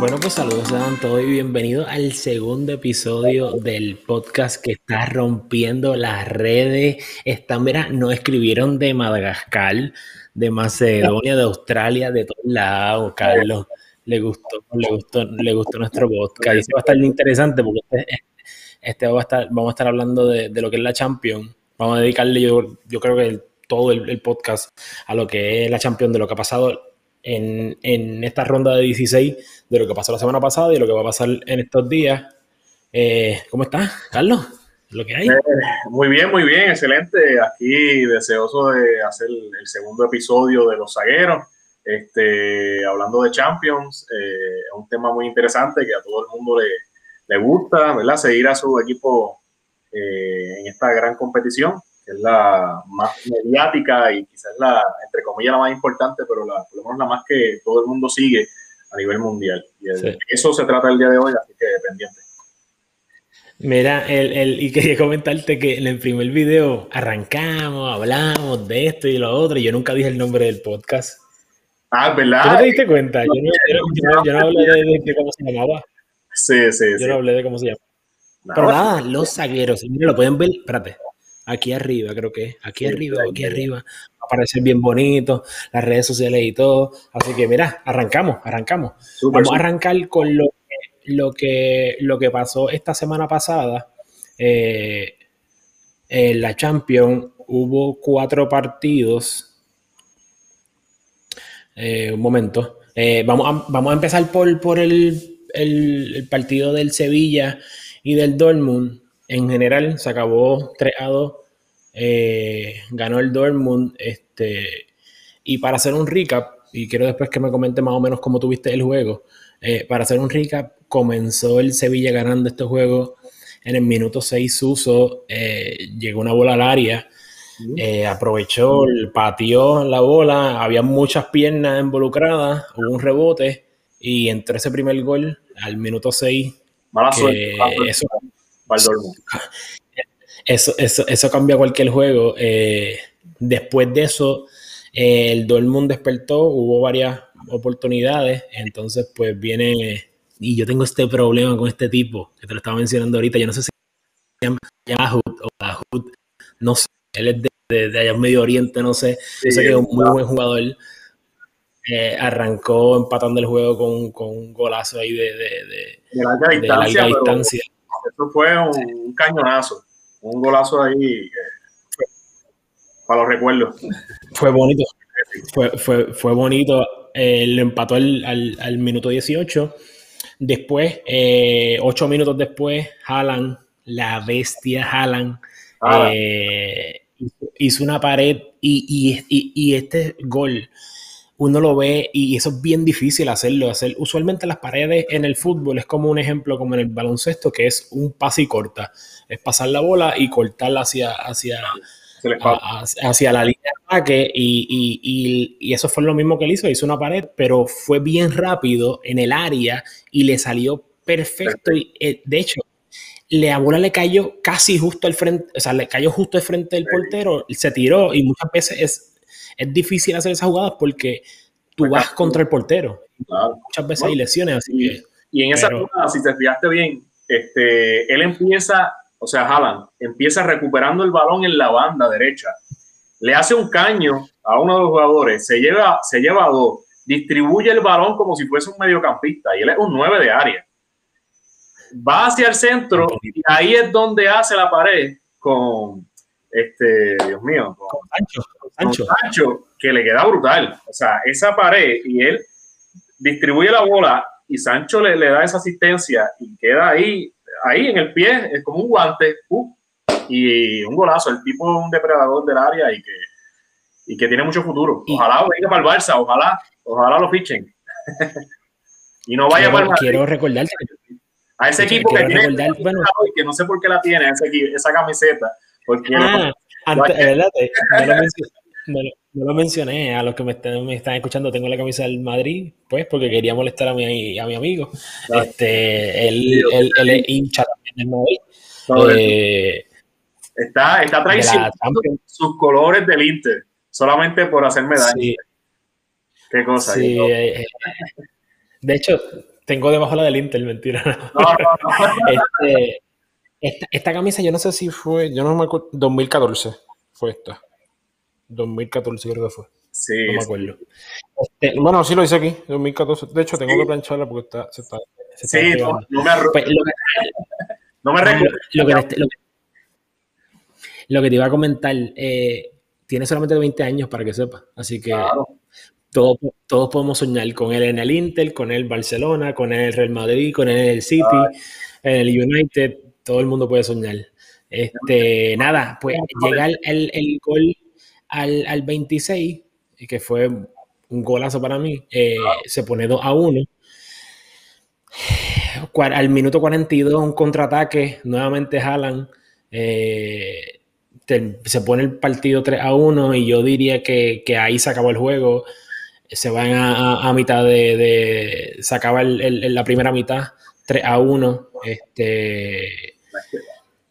Bueno, pues saludos sean todos y bienvenidos al segundo episodio del podcast que está rompiendo las redes. Están, mira, nos escribieron de Madagascar, de Macedonia, de Australia, de todos lados. Carlos, le gustó, le gustó, le gustó nuestro podcast. Y va a estar interesante porque este, este va a estar, vamos a estar hablando de, lo que es la Champions. Vamos a dedicarle, yo, yo creo que todo el, el, podcast a lo que es la Champions, de lo que ha pasado en, esta ronda de 16 de lo que pasó la semana pasada y lo que va a pasar en estos días. Eh, ¿Cómo estás, Carlos? ¿Lo que hay? Eh, muy bien, muy bien, excelente. Aquí deseoso de hacer el segundo episodio de Los Zagueros. Este, hablando de Champions, eh, es un tema muy interesante que a todo el mundo le, le gusta, ¿verdad? Seguir a su equipo en esta gran competición es la más mediática y quizás la, entre comillas, la más importante, pero la, por lo menos la más que todo el mundo sigue a nivel mundial. Y eso se trata el día de hoy, así que pendiente. Mira, el, el, y quería comentarte que en el primer video arrancamos, hablamos de esto y lo otro, y yo nunca dije el nombre del podcast. Ah, ¿verdad? ¿Tú no te diste cuenta? Yo no, yo no, hablé de, cómo se llamaba. Sí, sí, Yo no hablé de cómo se llama. Pero nada, los zagueros. Mira, lo pueden ver. Espérate aquí arriba, creo que aquí arriba, aquí arriba, aparece bien bonito, las redes sociales y todo. Así que mira, arrancamos, arrancamos. Vamos a arrancar con lo que, lo que, lo que pasó esta semana pasada. Eh, en la Champions hubo cuatro partidos. Eh, un momento. Eh, vamos, a, vamos a empezar por, por el, el partido del Sevilla y del Dortmund en general se acabó 3 a 2. Eh, ganó el Dortmund. Este, y para hacer un recap, y quiero después que me comente más o menos cómo tuviste el juego. Eh, para hacer un recap, comenzó el Sevilla ganando este juego en el minuto 6 uso. Eh, llegó una bola al área. aprovechó, pateó la bola, había muchas piernas involucradas, hubo un rebote y entró ese primer gol al minuto 6. Mala suerte, Eso, eso, eso, eso cambia cualquier juego. Eh, después de eso, eh, el Dortmund despertó, hubo varias oportunidades, entonces pues viene, y yo tengo este problema con este tipo, que te lo estaba mencionando ahorita, yo no sé si se llama o no sé, él es de, de, allá en Medio Oriente, no sé, yo sé que es un muy buen jugador. Eh, arrancó empatando el juego con, con un golazo ahí de, de, de larga distancia eso fue un, cañonazo, un golazo ahí eh, para los recuerdos. Fue bonito, fue, fue, fue bonito. Eh, lo empató al, al, minuto 18. Después, eh, ocho minutos después, Haaland, la bestia Haaland, hizo, una pared y, y, y este gol uno lo ve y eso es bien difícil hacerlo. Hacer, usualmente las paredes en el fútbol es como un ejemplo como en el baloncesto, que es un pase y corta. Es pasar la bola y cortarla hacia, hacia, hacia la línea de ataque y, y, eso fue lo mismo que él hizo. Hizo una pared, pero fue bien rápido en el área y le salió perfecto. Y, eh, de hecho, la bola le cayó casi justo al frente, o sea, le cayó justo al frente del portero, se tiró y muchas veces es es difícil hacer esas jugadas porque tú vas contra el portero. Muchas veces hay lesiones, así y, que, Y en esa jugada, si te fijaste bien, este, él empieza, o sea, Haaland, empieza recuperando el balón en la banda derecha. Le hace un caño a uno de los jugadores, se lleva, se lleva a dos, distribuye el balón como si fuese un mediocampista y él es un 9 de área. Va hacia el centro y ahí es donde hace la pared con, este, Dios mío, con, Sancho, Sancho. que le queda brutal. O sea, esa pared y él distribuye la bola y Sancho le, le da esa asistencia y queda ahí, ahí en el pie, es como un guante, uh, y un golazo. El tipo es un depredador del área y que, y que tiene mucho futuro. Ojalá venga para el Barça, ojalá, ojalá lo fichen. y no vaya quiero, para el Quiero recordarte. A ese equipo que tiene, bueno, que no sé por qué la tiene, ese, esa camiseta porque ah, antes, ¿verdad? No lo, lo, mencioné a los que me están, me están, escuchando. Tengo la camisa del Madrid, pues, porque quería molestar a mi, a mi amigo. Este, él, él, él, es hincha también del Madrid. Eh, está está traicionando sus colores del Inter, solamente por hacerme daño. Sí. Qué cosa. Sí, eh, eh, de hecho, Tengo debajo la del Inter, mentira. Este, esta, camisa, yo no sé si fue, yo no me acuerdo, 2014 fue esta. 2014 creo que fue. Sí. No me acuerdo. Este, bueno, sí lo hice aquí, 2014. De hecho, tengo que plancharla porque está, se está. sí, no, me pues, lo, no me recuerdo. Lo, que, te iba a comentar, eh, tiene solamente 20 años para que sepa. Así que todos, todos podemos soñar con él en el Inter, con él Barcelona, con él Real Madrid, con él el City, en el United. Todo el mundo puede soñar. Este, nada, pues llega el, el, gol al, al 26 que fue un golazo para mí, eh, se pone 2 a 1. Al minuto 42, un contraataque, nuevamente jalan. Eh, se pone el partido 3 a 1 y yo diría que, ahí se acabó el juego. Se van a, mitad de, Se acaba la primera mitad, 3 a 1. Este,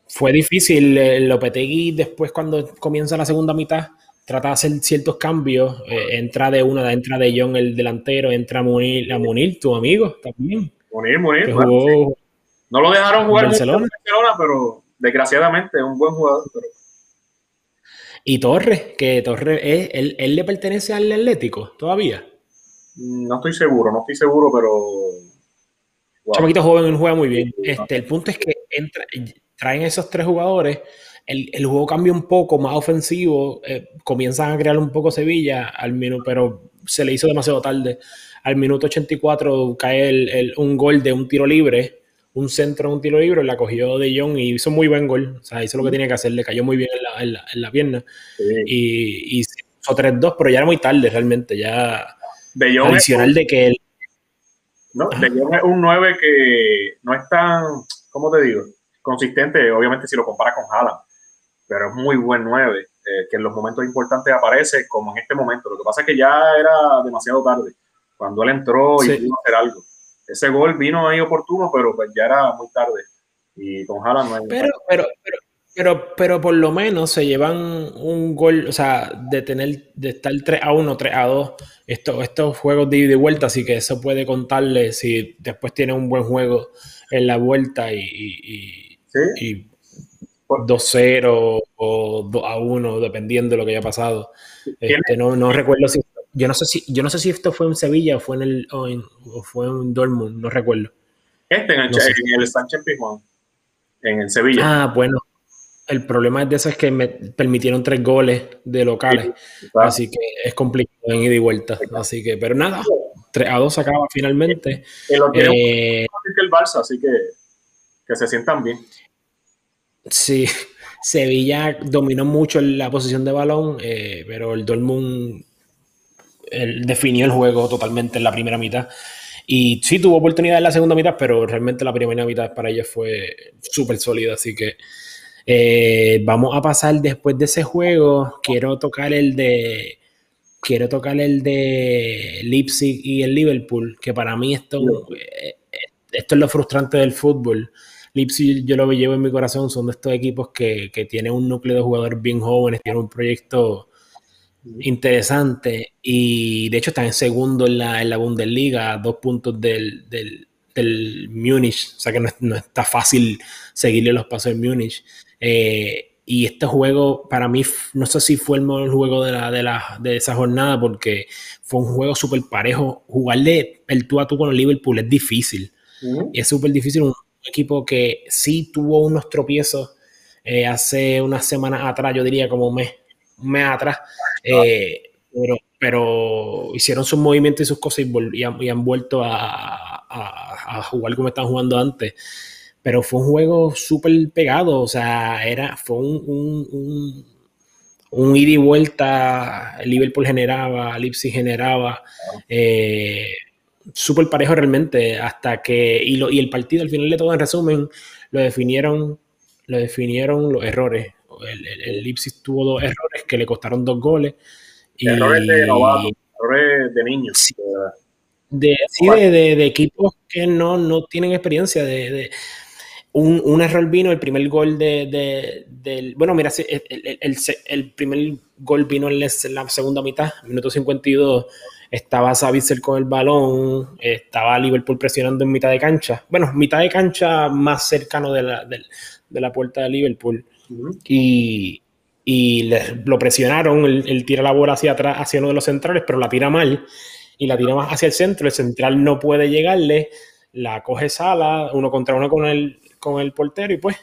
fue difícil. Eh, Lopetegui, después, cuando comienza la segunda mitad, trata de hacer ciertos cambios. Eh, entra de una, entra de John el delantero, entra Munir, a Munir, tu amigo también. Munir, Munir. No lo dejaron jugar en Barcelona, pero desgraciadamente es un buen jugador. Y Torres, que Torres, es, él, él, le pertenece al Atlético todavía. No estoy seguro, no estoy seguro, pero. Wow. Chamaquito joven, juega muy bien. Este, el punto es que entra, traen esos tres jugadores el, juego cambia un poco, más ofensivo, eh, comienzan a crear un poco Sevilla, al minuto, pero se le hizo demasiado tarde. Al minuto 84 cae el, un gol de un tiro libre, un centro de un tiro libre, la cogió de Jong y hizo muy buen gol. O sea, hizo lo que tenía que hacer, le cayó muy bien en la, pierna. Y, y hizo 3-2, pero ya era muy tarde realmente. Ya de Jong adicional de que él. No, de Jong es un 9 que no es tan, ¿cómo te digo? Consistente, obviamente, si lo compara con Haaland pero es muy buen 9, eh, que en los momentos importantes aparece como en este momento. Lo que pasa es que ya era demasiado tarde, cuando él entró y pudo hacer algo. Ese gol vino ahí oportuno, pero pues ya era muy tarde. Y con Haaland no hay pero, pero, pero, pero, pero por lo menos se llevan un gol, o sea, de tener, de estar 3 a 1, 3 a 2, estos, estos juegos de ida y vuelta, así que eso puede contarle si después tiene un buen juego en la vuelta y, y, y 2-0 o 2 a 1, dependiendo de lo que haya pasado. Este, no, no recuerdo si yo no sé si yo no sé si esto fue en Sevilla o fue en el o, fue en Dortmund, no recuerdo. Este en el, en el Sánchez Pizjuán, en el Sevilla. Ah, bueno. El problema de eso es que me permitieron tres goles de locales, así que es complicado en ida y vuelta. Así que, pero nada, 3 a 2 acaba finalmente. El, eh, el Barça, así que que se sientan bien. Sí, Sevilla dominó mucho la posición de balón, eh, pero el Dortmund definió el juego totalmente en la primera mitad. Y sí tuvo oportunidad en la segunda mitad, pero realmente la primera mitad para ellos fue súper sólida. Así que eh, vamos a pasar después de ese juego. Quiero tocar el de. Quiero tocar el de Leipzig y el Liverpool, que para mí esto, eh, esto es lo frustrante del fútbol Leipzig yo lo llevo en mi corazón, son de estos equipos que, que tienen un núcleo de jugadores bien jóvenes, tienen un proyecto interesante y de hecho están en segundo en la, en la Bundesliga, a dos puntos del, del, del Múnich, o sea que no, está fácil seguirle los pasos del Múnich. Eh, y este juego, para mí, no sé si fue el mejor juego de, la, de, la, de esa jornada, porque fue un juego súper parejo. Jugarle el tú a tú con el Liverpool es difícil. Es súper difícil. Un, equipo que sí tuvo unos tropiezos eh, hace unas semanas atrás, yo diría como un mes, un mes atrás, eh, pero, pero, hicieron sus movimientos y sus cosas y, han, vuelto a, a, jugar como estaban jugando antes. Pero fue un juego súper pegado, o sea, era, fue un, un, un, ida y vuelta. Liverpool generaba, Leipzig generaba. Eh, súper parejo realmente, hasta que, y, lo, y el partido al final de todo, en resumen, lo definieron, lo definieron los errores. El, el, Leipzig tuvo dos errores que le costaron dos goles. Y, errores de errores de niños. Sí, de, de, de, equipos que no, no tienen experiencia. De, un, un, error vino, el primer gol de, del. Bueno, mira, el, el, el, primer gol vino en la segunda mitad, minuto 52 estaba Savitzer con el balón, estaba Liverpool presionando en mitad de cancha. Bueno, mitad de cancha más cercano de la, de, la puerta de Liverpool. Y, y lo presionaron, él, tira la bola hacia atrás, hacia uno de los centrales, pero la tira mal y la tira más hacia el centro, el central no puede llegarle, la coge Sala, uno contra uno con el, con el portero y pues...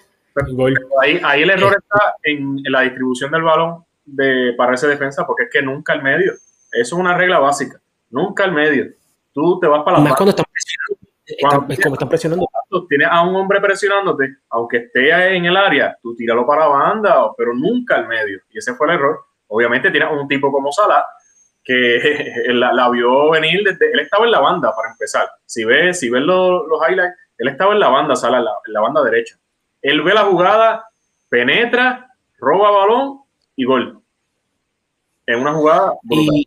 Ahí, ahí, el error está en, la distribución del balón de, para esa defensa, porque es que nunca al medio. Eso es una regla básica. Nunca al medio. Tú te vas para la Más cuando están presionando. es como están presionando. Tienes a un hombre presionándote, aunque esté en el área, tú tíralo para banda, pero nunca al medio. Y ese fue el error. Obviamente tienes un tipo como Salah que la, vio venir desde. Él estaba en la banda para empezar. Si ves, si ves los, highlights, él estaba en la banda, Salah, en la banda derecha. Él ve la jugada, penetra, roba balón y gol. En una jugada brutal.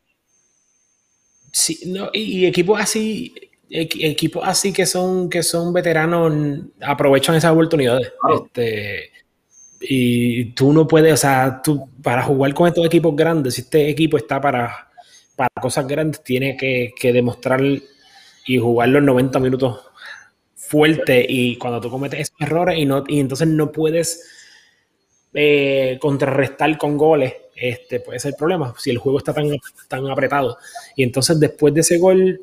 Sí, no, y, equipos así, equipos así que son, que son veteranos aprovechan esas oportunidades. Este, y tú no puedes, o sea, tú para jugar con estos equipos grandes, si este equipo está para, para cosas grandes, tiene que, demostrar y jugar los 90 minutos fuerte y cuando tú cometes esos errores y, no, y entonces no puedes eh, contrarrestar con goles este puede ser el problema si el juego está tan, tan apretado. Y entonces después de ese gol,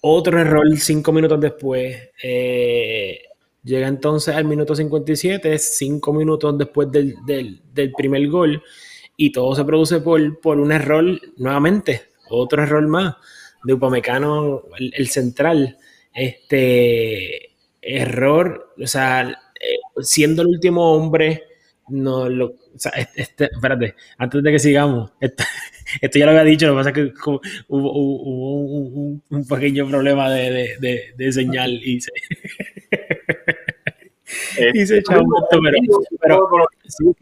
otro error cinco minutos después. Eh, llega entonces al minuto 57, cinco minutos después del, primer gol, y todo se produce por, por, un error nuevamente, otro error más de Upamecano, el, el central. Este error, o sea, eh, siendo el último hombre no lo. O sea, este, espérate, antes de que sigamos, esto, ya lo había dicho, lo que pasa es que hubo, un, pequeño problema de, de, de, señal y se. y se echó pero,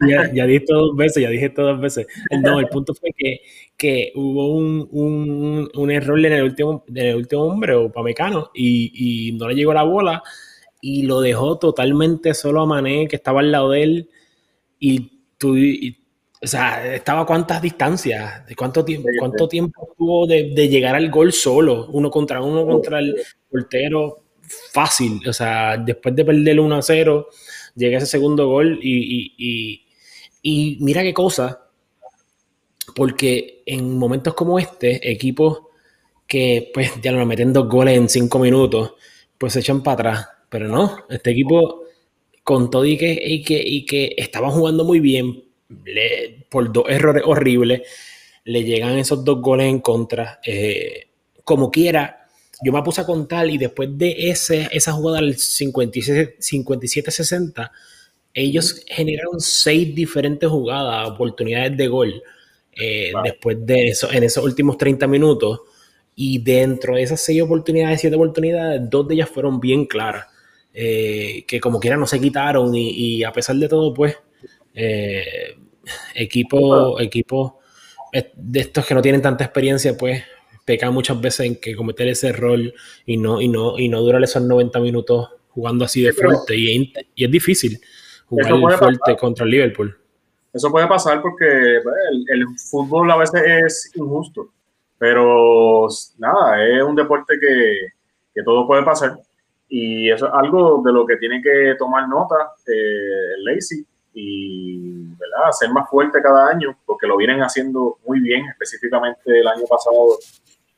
ya, ya, dije dos veces, ya dije dos veces. No, el punto fue que, que hubo un, un, un, error en el último, en el último hombre, o Pamecano, y, y no le llegó la bola y lo dejó totalmente solo a Mané, que estaba al lado de él y tú, o sea, estaba a cuántas distancias, de cuánto tiempo, cuánto tiempo tuvo de, llegar al gol solo, uno contra uno contra el portero, fácil, o sea, después de perder 1 a 0, llega ese segundo gol y, y, mira qué cosa, porque en momentos como este, equipos que pues ya lo meten dos goles en cinco minutos, pues se echan para atrás, pero no, este equipo con todo y que, y que, y que estaban jugando muy bien, por dos errores horribles, le llegan esos dos goles en contra. Eh, como quiera, yo me puse a contar y después de ese, esa jugada del 57-60, ellos generaron seis diferentes jugadas, oportunidades de gol. Eh, después de eso, en esos últimos 30 minutos. Y dentro de esas seis oportunidades, siete oportunidades, dos de ellas fueron bien claras. Eh, que como quiera no se quitaron y, a pesar de todo, pues, eh, equipo, equipo de estos que no tienen tanta experiencia, pues, pecan muchas veces en que cometer ese error y no, y no, y no durar esos 90 minutos jugando así de fuerte. Y, es difícil jugar fuerte contra el Liverpool. Eso puede pasar porque pues, el, fútbol a veces es injusto, pero nada, es un deporte que, que todo puede pasar y eso es algo de lo que tiene que tomar nota eh, Lacey y ¿verdad? ser más fuerte cada año, porque lo vienen haciendo muy bien, específicamente el año pasado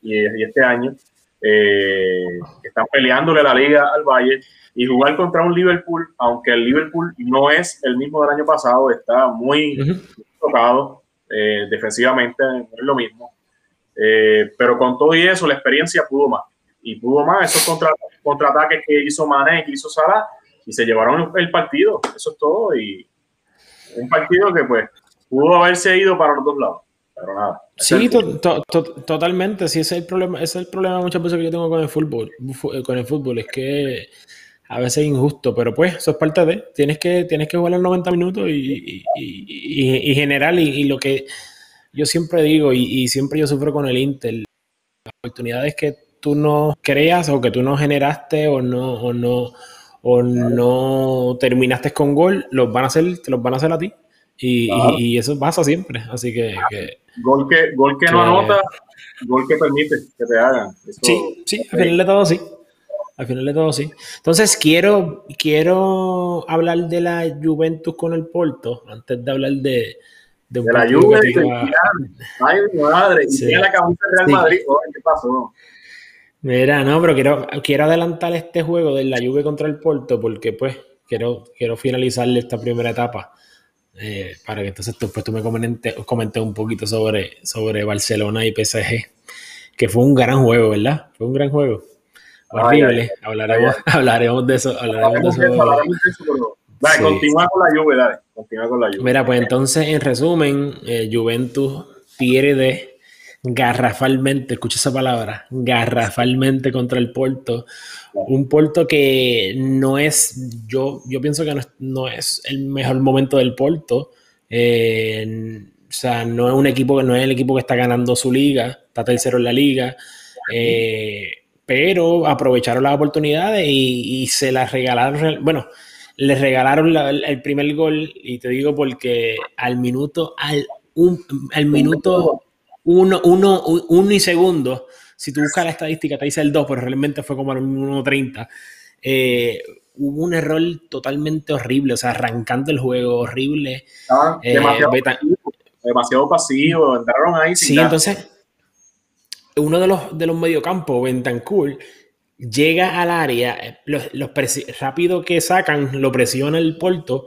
y, este año. Eh, están peleándole la liga al Valle y jugar contra un Liverpool, aunque el Liverpool no es el mismo del año pasado, está muy tocado eh, defensivamente, no es lo mismo. Eh, pero con todo y eso, la experiencia pudo más y pudo más esos contra, contraataques que hizo Mané, que hizo Salah, y se llevaron el partido. Eso es todo. Y un partido que, pues, pudo haberse ido para los dos lados. Pero nada. Sí, totalmente. Sí, ese es el problema. Ese es el problema muchas veces que yo tengo con el fútbol. Con el fútbol. Es que a veces es injusto, pero pues eso es parte de. Tienes que, tienes que jugar los 90 minutos y, y, y, general. Y, lo que yo siempre digo, y, siempre yo sufro con el Inter, las oportunidades que tú no creas o que tú no generaste o no, o no, o no terminaste con gol, los van a hacer, te los van a hacer a ti. Y, y, eso pasa siempre. Así que, gol que, gol que, no anota, gol que permite que te hagan. sí, sí, al final de todo sí. Al final de todo sí. Entonces quiero, quiero hablar de la Juventus con el Porto, antes de hablar de, de, la Juventus. Ay, madre, y tiene la camisa Real Madrid. ¿Qué pasó? Mira, no, pero quiero, quiero adelantar este juego de la Juve contra el Porto porque pues quiero, quiero finalizarle esta primera etapa eh, para que entonces tú, pues, tú me comentes, comentes un poquito sobre, sobre Barcelona y PSG, que fue un gran juego, ¿verdad? Fue un gran juego. Horrible. hablaremos, hablaremos de eso. Hablaremos de eso. Dale, continúa con la Juve, dale. Continúa con la Juve. Mira, pues entonces, en resumen, eh, Juventus pierde garrafalmente, escucha esa palabra, garrafalmente contra el Porto. Un Porto que no es, yo, yo pienso que no es, el mejor momento del Porto. Eh, o sea, no es un equipo, no es el equipo que está ganando su liga, está tercero en la liga. Eh, pero aprovecharon las oportunidades y, se las regalaron. Bueno, les regalaron el primer gol, y te digo porque al minuto, al, un, al minuto uno, uno, uno y segundo, si tú buscas la estadística, te dice el 2, pero realmente fue como el 1.30. Eh, hubo un error totalmente horrible, o sea, arrancando el juego horrible. Eh, demasiado, pasivo, demasiado, pasivo, entraron ahí. sí, entonces, uno de los, de los mediocampos, Bentancur, llega al área, eh, los, los rápido que sacan, lo presiona el Porto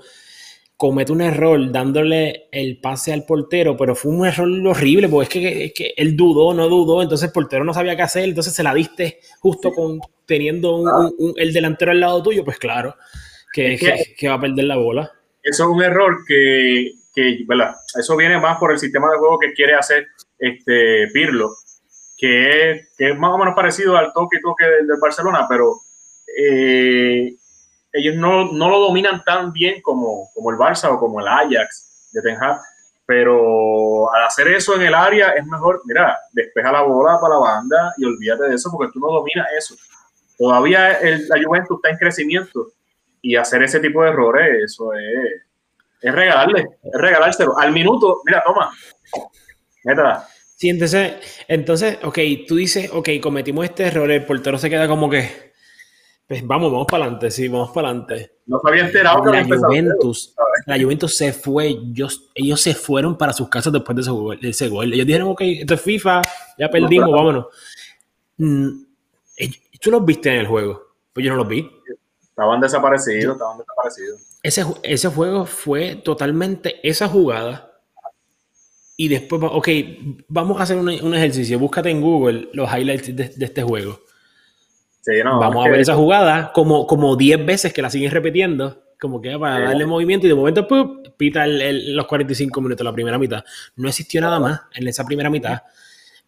comete un error dándole el pase al portero, pero fue un error horrible, porque es que, él dudó, no dudó, entonces el portero no sabía qué hacer, entonces se la diste justo con teniendo el delantero al lado tuyo, pues claro, que, va a perder la bola. Eso es un error que, ¿verdad? Eso viene más por el sistema de juego que quiere hacer este Pirlo, que es, más o menos parecido al toque y toque del, Barcelona, pero eh, ellos no, no, lo dominan tan bien como, como el Barça o como el Ajax de Ten pero al hacer eso en el área es mejor, mira, despeja la bola para la banda y olvídate de eso porque tú no dominas eso. Todavía el, la Juventus está en crecimiento y hacer ese tipo de errores, eso es, es regalarle, es regalárselo. Al minuto, mira, toma, métala. Sí, entonces, entonces, ok, tú dices, ok, cometimos este error, el portero se queda como que, pues vamos, vamos para adelante, sí, vamos para adelante. No se había enterado que la Juventus, la Juventus se fue, ellos, ellos se fueron para sus casas después de ese, gol, ese gol. Ellos dijeron, ok, esto es FIFA, ya perdimos, vámonos. Mm, ¿Tú los viste en el juego? Pues yo no los vi. Estaban desaparecidos, estaban desaparecidos. Ese, ese juego fue totalmente esa jugada. Y después, ok, vamos a hacer un, un ejercicio. Búscate en Google los highlights de este juego Vamos a ver esa jugada como, como 10 veces que la siguen repitiendo, como que para darle movimiento y de momento pita los 45 minutos la primera mitad. No existió nada más en esa primera mitad.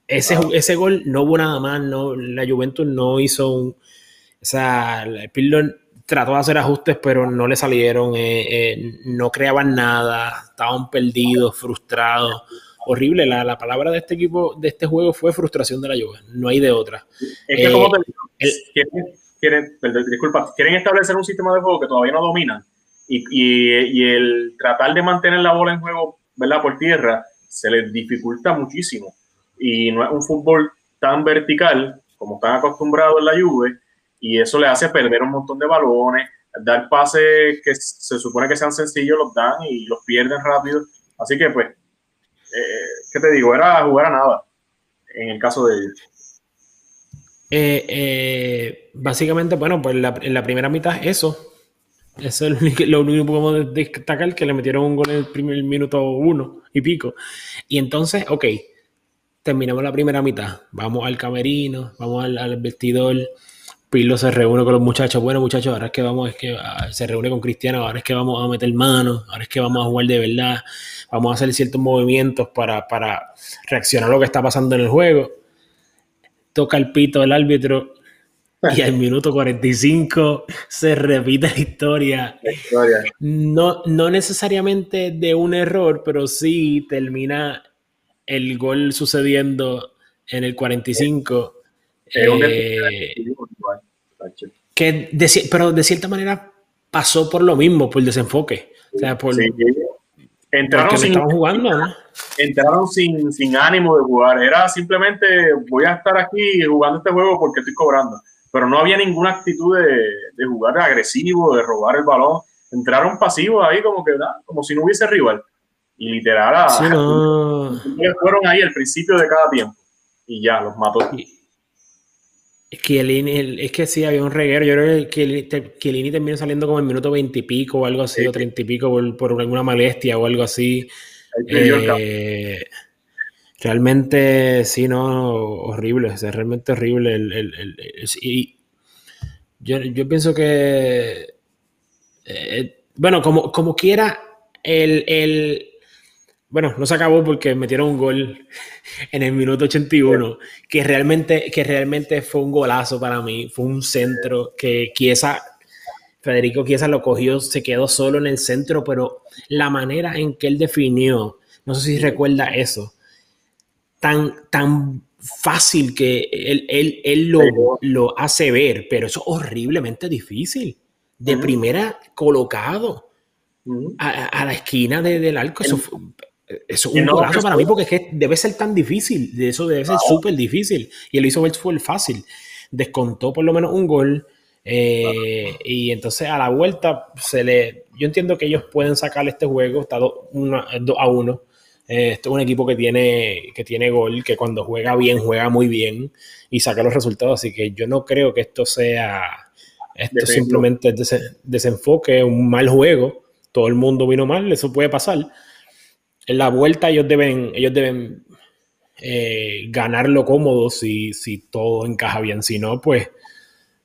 Ese, ese gol no hubo nada más, no, la Juventus no hizo un... O sea, Pirlo trató de hacer ajustes, pero no le salieron, eh, eh, no creaban nada, estaban perdidos, frustrados horrible. La, la, palabra de este equipo, de este juego, fue frustración de la lluvia. No hay de otra. Es que, como te digo, quieren, disculpa, quieren establecer un sistema de juego que todavía no dominan. Y, y, y, el tratar de mantener la bola en juego, ¿verdad? Por tierra, se les dificulta muchísimo. Y no es un fútbol tan vertical como están acostumbrados en la Juve. Y eso le hace perder un montón de balones, dar pases que se supone que sean sencillos, los dan y los pierden rápido. Así que, pues, eh, ¿qué te digo? Era jugar a nada en el caso de. Eh, eh, básicamente, bueno, pues en la primera mitad eso. Eso es lo único, que podemos destacar, que le metieron un gol en el primer minuto uno y pico. Y entonces, ok, terminamos la primera mitad. Vamos al camerino, vamos al vestidor. Pirlo se reúne con los muchachos. Bueno, muchachos, ahora es que vamos, es que ah, se reúne con Cristiano, ahora es que vamos a meter manos, ahora es que vamos a jugar de verdad, vamos a hacer ciertos movimientos para, reaccionar a lo que está pasando en el juego. Toca el pito del árbitro y al minuto 45 se repite la historia. No, no necesariamente de un error, pero sí termina el gol sucediendo en el 45 que pero de cierta manera pasó por lo mismo, por el desenfoque. O sea, por... entraron sin, jugando, entraron sin, sin ánimo de jugar. Era simplemente voy a estar aquí jugando este juego porque estoy cobrando. Pero no había ninguna actitud de, de jugar agresivo, de robar el balón. Entraron pasivos ahí como que como si no hubiese rival. Y literal, fueron ahí al principio de cada tiempo. Y ya, los mató. Es que, es que sí, había un reguero. Yo creo que Kielini terminó saliendo como en minuto veintipico o algo así, o treinta y pico por, alguna molestia o algo así. Eh, realmente, sí, no, horrible, es realmente horrible. El, y yo, yo, pienso que, eh, bueno, como, como quiera, el, bueno, no se acabó porque metieron un gol en el minuto 81, que realmente, que realmente fue un golazo para mí. Fue un centro que Chiesa, Federico Chiesa lo cogió, se quedó solo en el centro, pero la manera en que él definió, no sé si recuerda eso, tan, tan fácil que él, él, lo, hace ver, pero eso es horriblemente difícil. De primera colocado a, la esquina del arco, eso fue, eso es un golazo para mí porque es que debe ser tan difícil, de eso debe ser súper difícil. Y él hizo fue fácil. Descontó por lo menos un gol. Eh, y entonces a la vuelta se le. Yo entiendo que ellos pueden sacar este juego, está 2 a 1. Eh, este es un equipo que tiene, que tiene gol, que cuando juega bien, juega muy bien y saca los resultados. Así que yo no creo que esto sea. Esto simplemente es desenfoque, un mal juego. Todo el mundo vino mal, eso puede pasar en la vuelta ellos deben, ellos deben eh, ganarlo cómodo si, si todo encaja bien. Si no, pues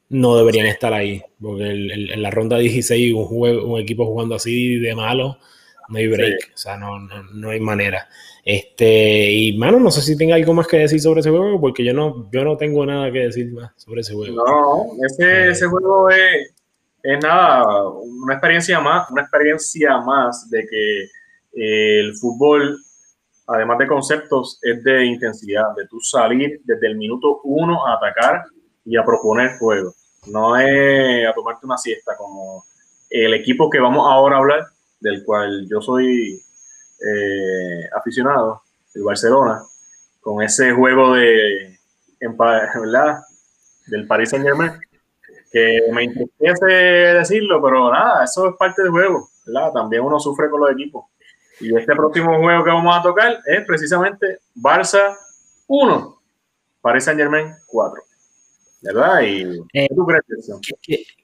no deberían estar ahí. Porque en la ronda 16, un, un equipo jugando así de malo, no hay break. O sea, no, no, hay manera. Este, y mano, no sé si tenga algo más que decir sobre ese juego, porque yo no, yo no tengo nada que decir más sobre ese juego. No, ese, eh, ese juego es, es nada, una experiencia más, una experiencia más de que el fútbol, además de conceptos, es de intensidad, de tú salir desde el minuto uno a atacar y a proponer juego. No es a tomarte una siesta como el equipo que vamos ahora a hablar, del cual yo soy eh, aficionado, el Barcelona, con ese juego de, ¿verdad? Del Paris Saint Germain, que me interesa decirlo, pero nada, eso es parte del juego. También uno sufre con los equipos. Y este próximo juego que vamos a tocar es precisamente Barça 1, Paris Saint Germain 4. ¿Verdad? Y, eh, ¿tú crees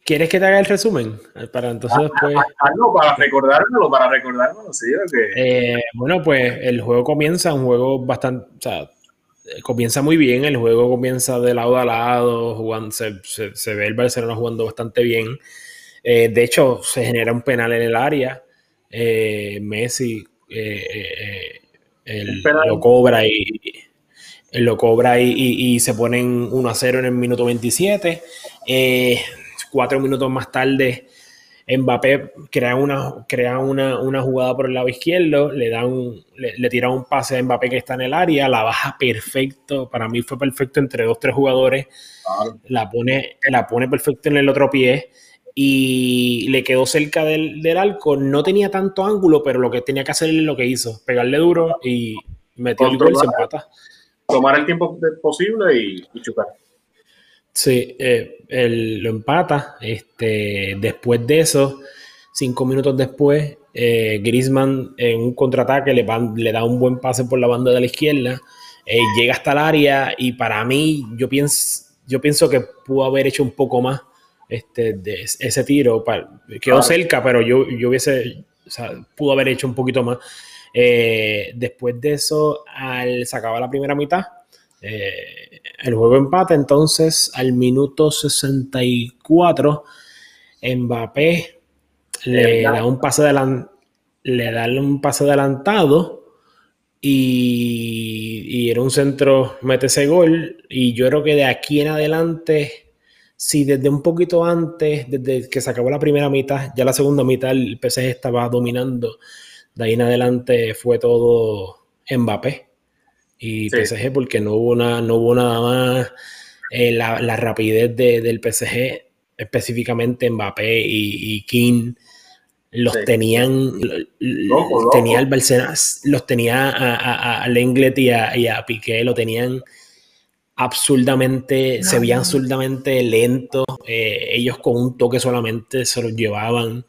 ¿Quieres que te haga el resumen? Para entonces ah, después. Ah, ah, no, para recordármelo, para recordármelo, sí. Eh, bueno, pues el juego comienza, un juego bastante. O sea, comienza muy bien, el juego comienza de lado a lado, jugando, se, se, ve el Barcelona jugando bastante bien. Eh, de hecho, se genera un penal en el área. Eh, Messi eh, eh, lo cobra y lo cobra y, se ponen 1 a 0 en el minuto 27. cuatro minutos más tarde, Mbappé crea una, crea una, jugada por el lado izquierdo, le, da le, tira un pase a Mbappé que está en el área, la baja perfecto, para mí fue perfecto entre dos, tres jugadores, la, pone, la pone perfecto en el otro pie y le quedó cerca del, del, arco. No tenía tanto ángulo, pero lo que tenía que hacer es lo que hizo, pegarle duro y metió el gol y se empata. Tomar el tiempo posible y, y chutar. Sí, eh, lo empata. Este, después de eso, cinco minutos después, eh, Grisman en un contraataque le, le, da un buen pase por la banda de la izquierda, eh, llega hasta el área y para mí yo pienso, yo pienso que pudo haber hecho un poco más este, de ese tiro. quedó cerca, pero yo, yo hubiese, o sea, pudo haber hecho un poquito más. Eh, después de eso, al, se acaba la primera mitad. Eh, el juego empata, entonces al minuto 64, Mbappé le da un pase le da un pase adelantado y, y era un centro, mete ese gol. Y yo creo que de aquí en adelante si desde un poquito antes, desde que se acabó la primera mitad, ya la segunda mitad el PSG estaba dominando, de ahí en adelante fue todo Mbappé y PSG porque no hubo, una, no hubo nada más eh, la, rapidez del PSG, específicamente Mbappé y, y King. los tenían, tenía el Barcelona, los tenía a, a, Lenglet y a, y a, Piqué, lo tenían absurdamente, se veían absurdamente lentos, eh, ellos con un toque solamente se los llevaban.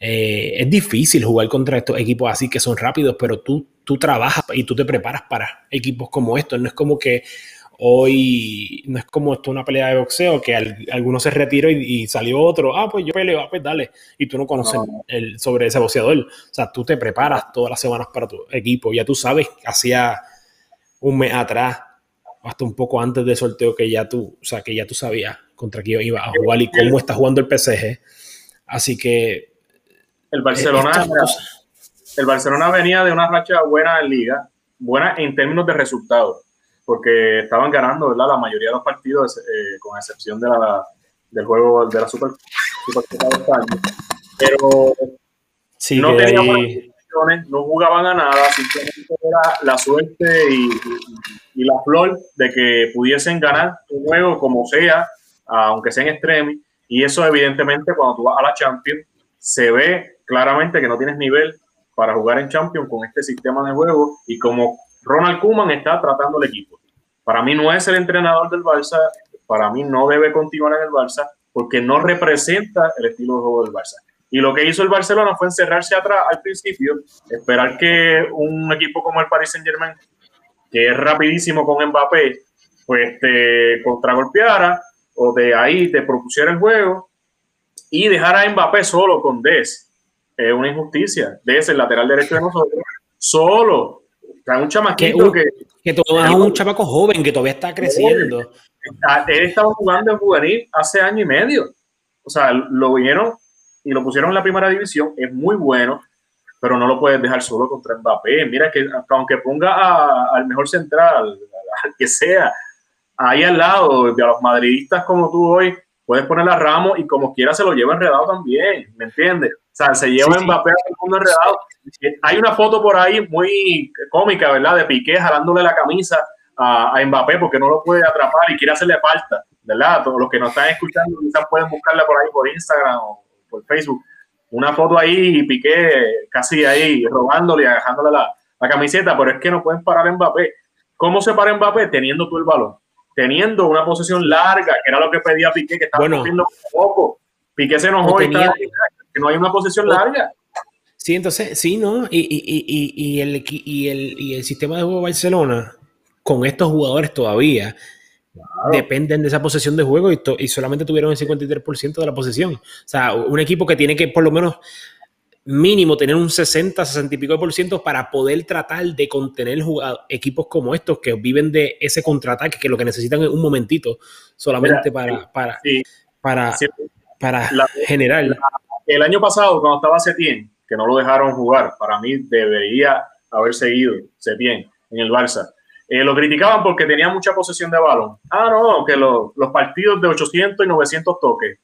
Eh, es difícil jugar contra estos equipos así que son rápidos, pero tú, tú trabajas y tú te preparas para equipos como estos, no es como que Hoy no es como esto una pelea de boxeo que alguno se retiró y, salió otro, ah, pues yo peleo, ah, pues dale. Y tú no conoces El, sobre ese boxeador. O sea, tú te preparas todas las semanas para tu equipo. Ya tú sabes, hacía un mes atrás, hasta un poco antes del sorteo, que ya tú, o sea, que ya tú sabías contra quién iba a jugar y cómo está jugando el PSG. Así que. El Barcelona, el Barcelona venía de una racha buena en liga, buena en términos de resultados porque estaban ganando ¿verdad? la mayoría de los partidos, eh, con excepción de la, del juego de la Super, España. Pero no tenían no jugaban a nada, simplemente era la suerte y, y, la flor de que pudiesen ganar un juego como sea, aunque sea en extremi. Y eso, evidentemente, cuando tú vas a la Champions, se ve claramente que no tienes nivel para jugar en Champions con este sistema de juego y como Ronald Koeman está tratando el equipo. Para mí no es el entrenador del Barça, para mí no debe continuar en el Barça porque no representa el estilo de juego del Barça. Y lo que hizo el Barcelona fue encerrarse atrás al principio, esperar que un equipo como el Paris Saint Germain, que es rapidísimo con Mbappé, pues te contragolpeara o de ahí te propusiera el juego y dejar a Mbappé solo con Des. Es una injusticia. Des, el lateral derecho de nosotros, solo. O sea, un chamaquito que, que todavía es un chamaco joven que todavía está creciendo. Él estaba jugando en juvenil hace año y medio. O sea, lo vieron y lo pusieron en la primera división. Es muy bueno, pero no lo puedes dejar solo contra Mbappé. Mira que aunque ponga al mejor central, al que sea, ahí al lado de los madridistas como tú hoy, puedes poner a Ramos y como quiera se lo lleva enredado también, ¿me entiendes? O sea, se lleva Mbappé a todo el mundo enredado. Hay una foto por ahí muy cómica, ¿verdad? De Piqué jalándole la camisa a, a, Mbappé porque no lo puede atrapar y quiere hacerle falta, ¿verdad? Todos los que nos están escuchando quizás pueden buscarla por ahí por Instagram o por Facebook. Una foto ahí y Piqué casi ahí robándole y dejándole la, la camiseta, pero es que no pueden parar a Mbappé. ¿Cómo se para Mbappé? Teniendo tú el balón teniendo una posesión larga, que era lo que pedía Piqué, que estaba bueno, poco. Piqué se enojó y que no hay una posesión larga. Sí, entonces, sí, ¿no? Y, y, y, y, el, y, el, y el sistema de juego de Barcelona, con estos jugadores todavía, dependen de esa posesión de juego y, y solamente tuvieron el 53% de la posesión. O sea, un equipo que tiene que por lo menos mínimo tener un 60, 60 y pico por ciento para poder tratar de contener equipos como estos que viven de ese contraataque, que lo que necesitan es un momentito solamente para, para, para, para generar. el año pasado, cuando estaba Setién, que no lo dejaron jugar, para mí debería haber seguido Setién en el Barça. Eh, lo criticaban porque tenía mucha posesión de balón. Ah, no, que los partidos de 800 y 900 toques,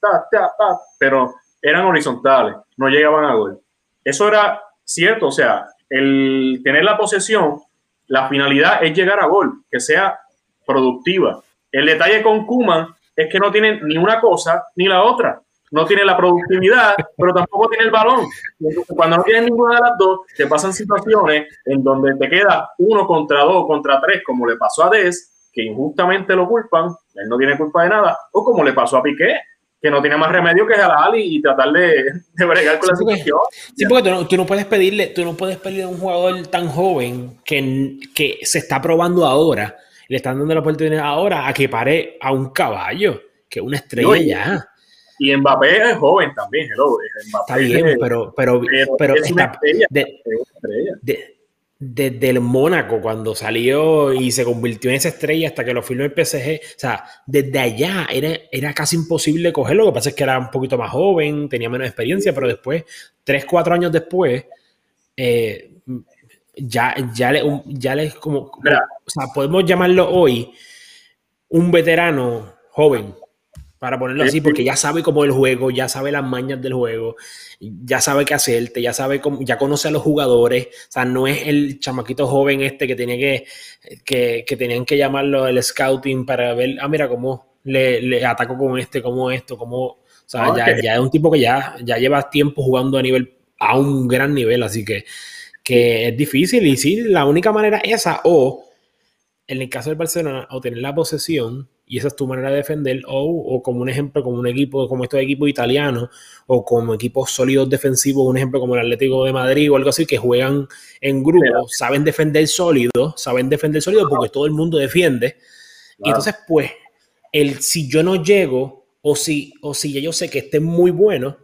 pero eran horizontales, no llegaban a gol. Eso era cierto, o sea, el tener la posesión, la finalidad es llegar a gol, que sea productiva. El detalle con Kuman es que no tiene ni una cosa ni la otra. No tiene la productividad, pero tampoco tiene el balón. cuando no tienes ninguna de las dos, te pasan situaciones en donde te queda uno contra dos, contra tres, como le pasó a Des, que injustamente lo culpan, él no tiene culpa de nada, o como le pasó a Piqué, que no tiene más remedio que jalar y, tratar de, de bregar con la situación. Sí, porque tú no, puedes pedirle, tú no puedes pedirle a un jugador tan joven que, que se está probando ahora, le están dando la oportunidad ahora a que pare a un caballo, que es una estrella ya. Y Mbappé es joven también, hello. está bien, pero, pero, pero, es una estrella, de, De, desde el Mónaco cuando salió y se convirtió en esa estrella hasta que lo firmó el PSG. O sea, desde allá era, era casi imposible cogerlo. Lo que pasa es que era un poquito más joven, tenía menos experiencia, pero después, tres, cuatro años después, eh, ya, ya, le, ya le como, o sea, podemos llamarlo hoy un veterano joven, para ponerlo así, porque ya sabe cómo el juego, ya sabe las mañas del juego, ya sabe qué hacerte, ya sabe cómo, ya conoce a los jugadores, o sea, no es el chamaquito joven este que tenía que, que, tenían que llamarlo el scouting para ver, ah, mira cómo le, le ataco con este, cómo esto, cómo, o sea, ya, ya, es un tipo que ya, ya lleva tiempo jugando a nivel a un gran nivel, así que, que es difícil. Y sí, la única manera esa, o en el caso del Barcelona, o tener la posesión, y esa es tu manera de defender, o, como un ejemplo, como un equipo, como estos equipos italianos, o como equipos sólidos defensivos, un ejemplo como el Atlético de Madrid o algo así, que juegan en grupo, saben defender sólido, saben defender sólido porque todo el mundo defiende. Y entonces, pues, el, si yo no llego, o si, o si ya yo sé que esté muy bueno,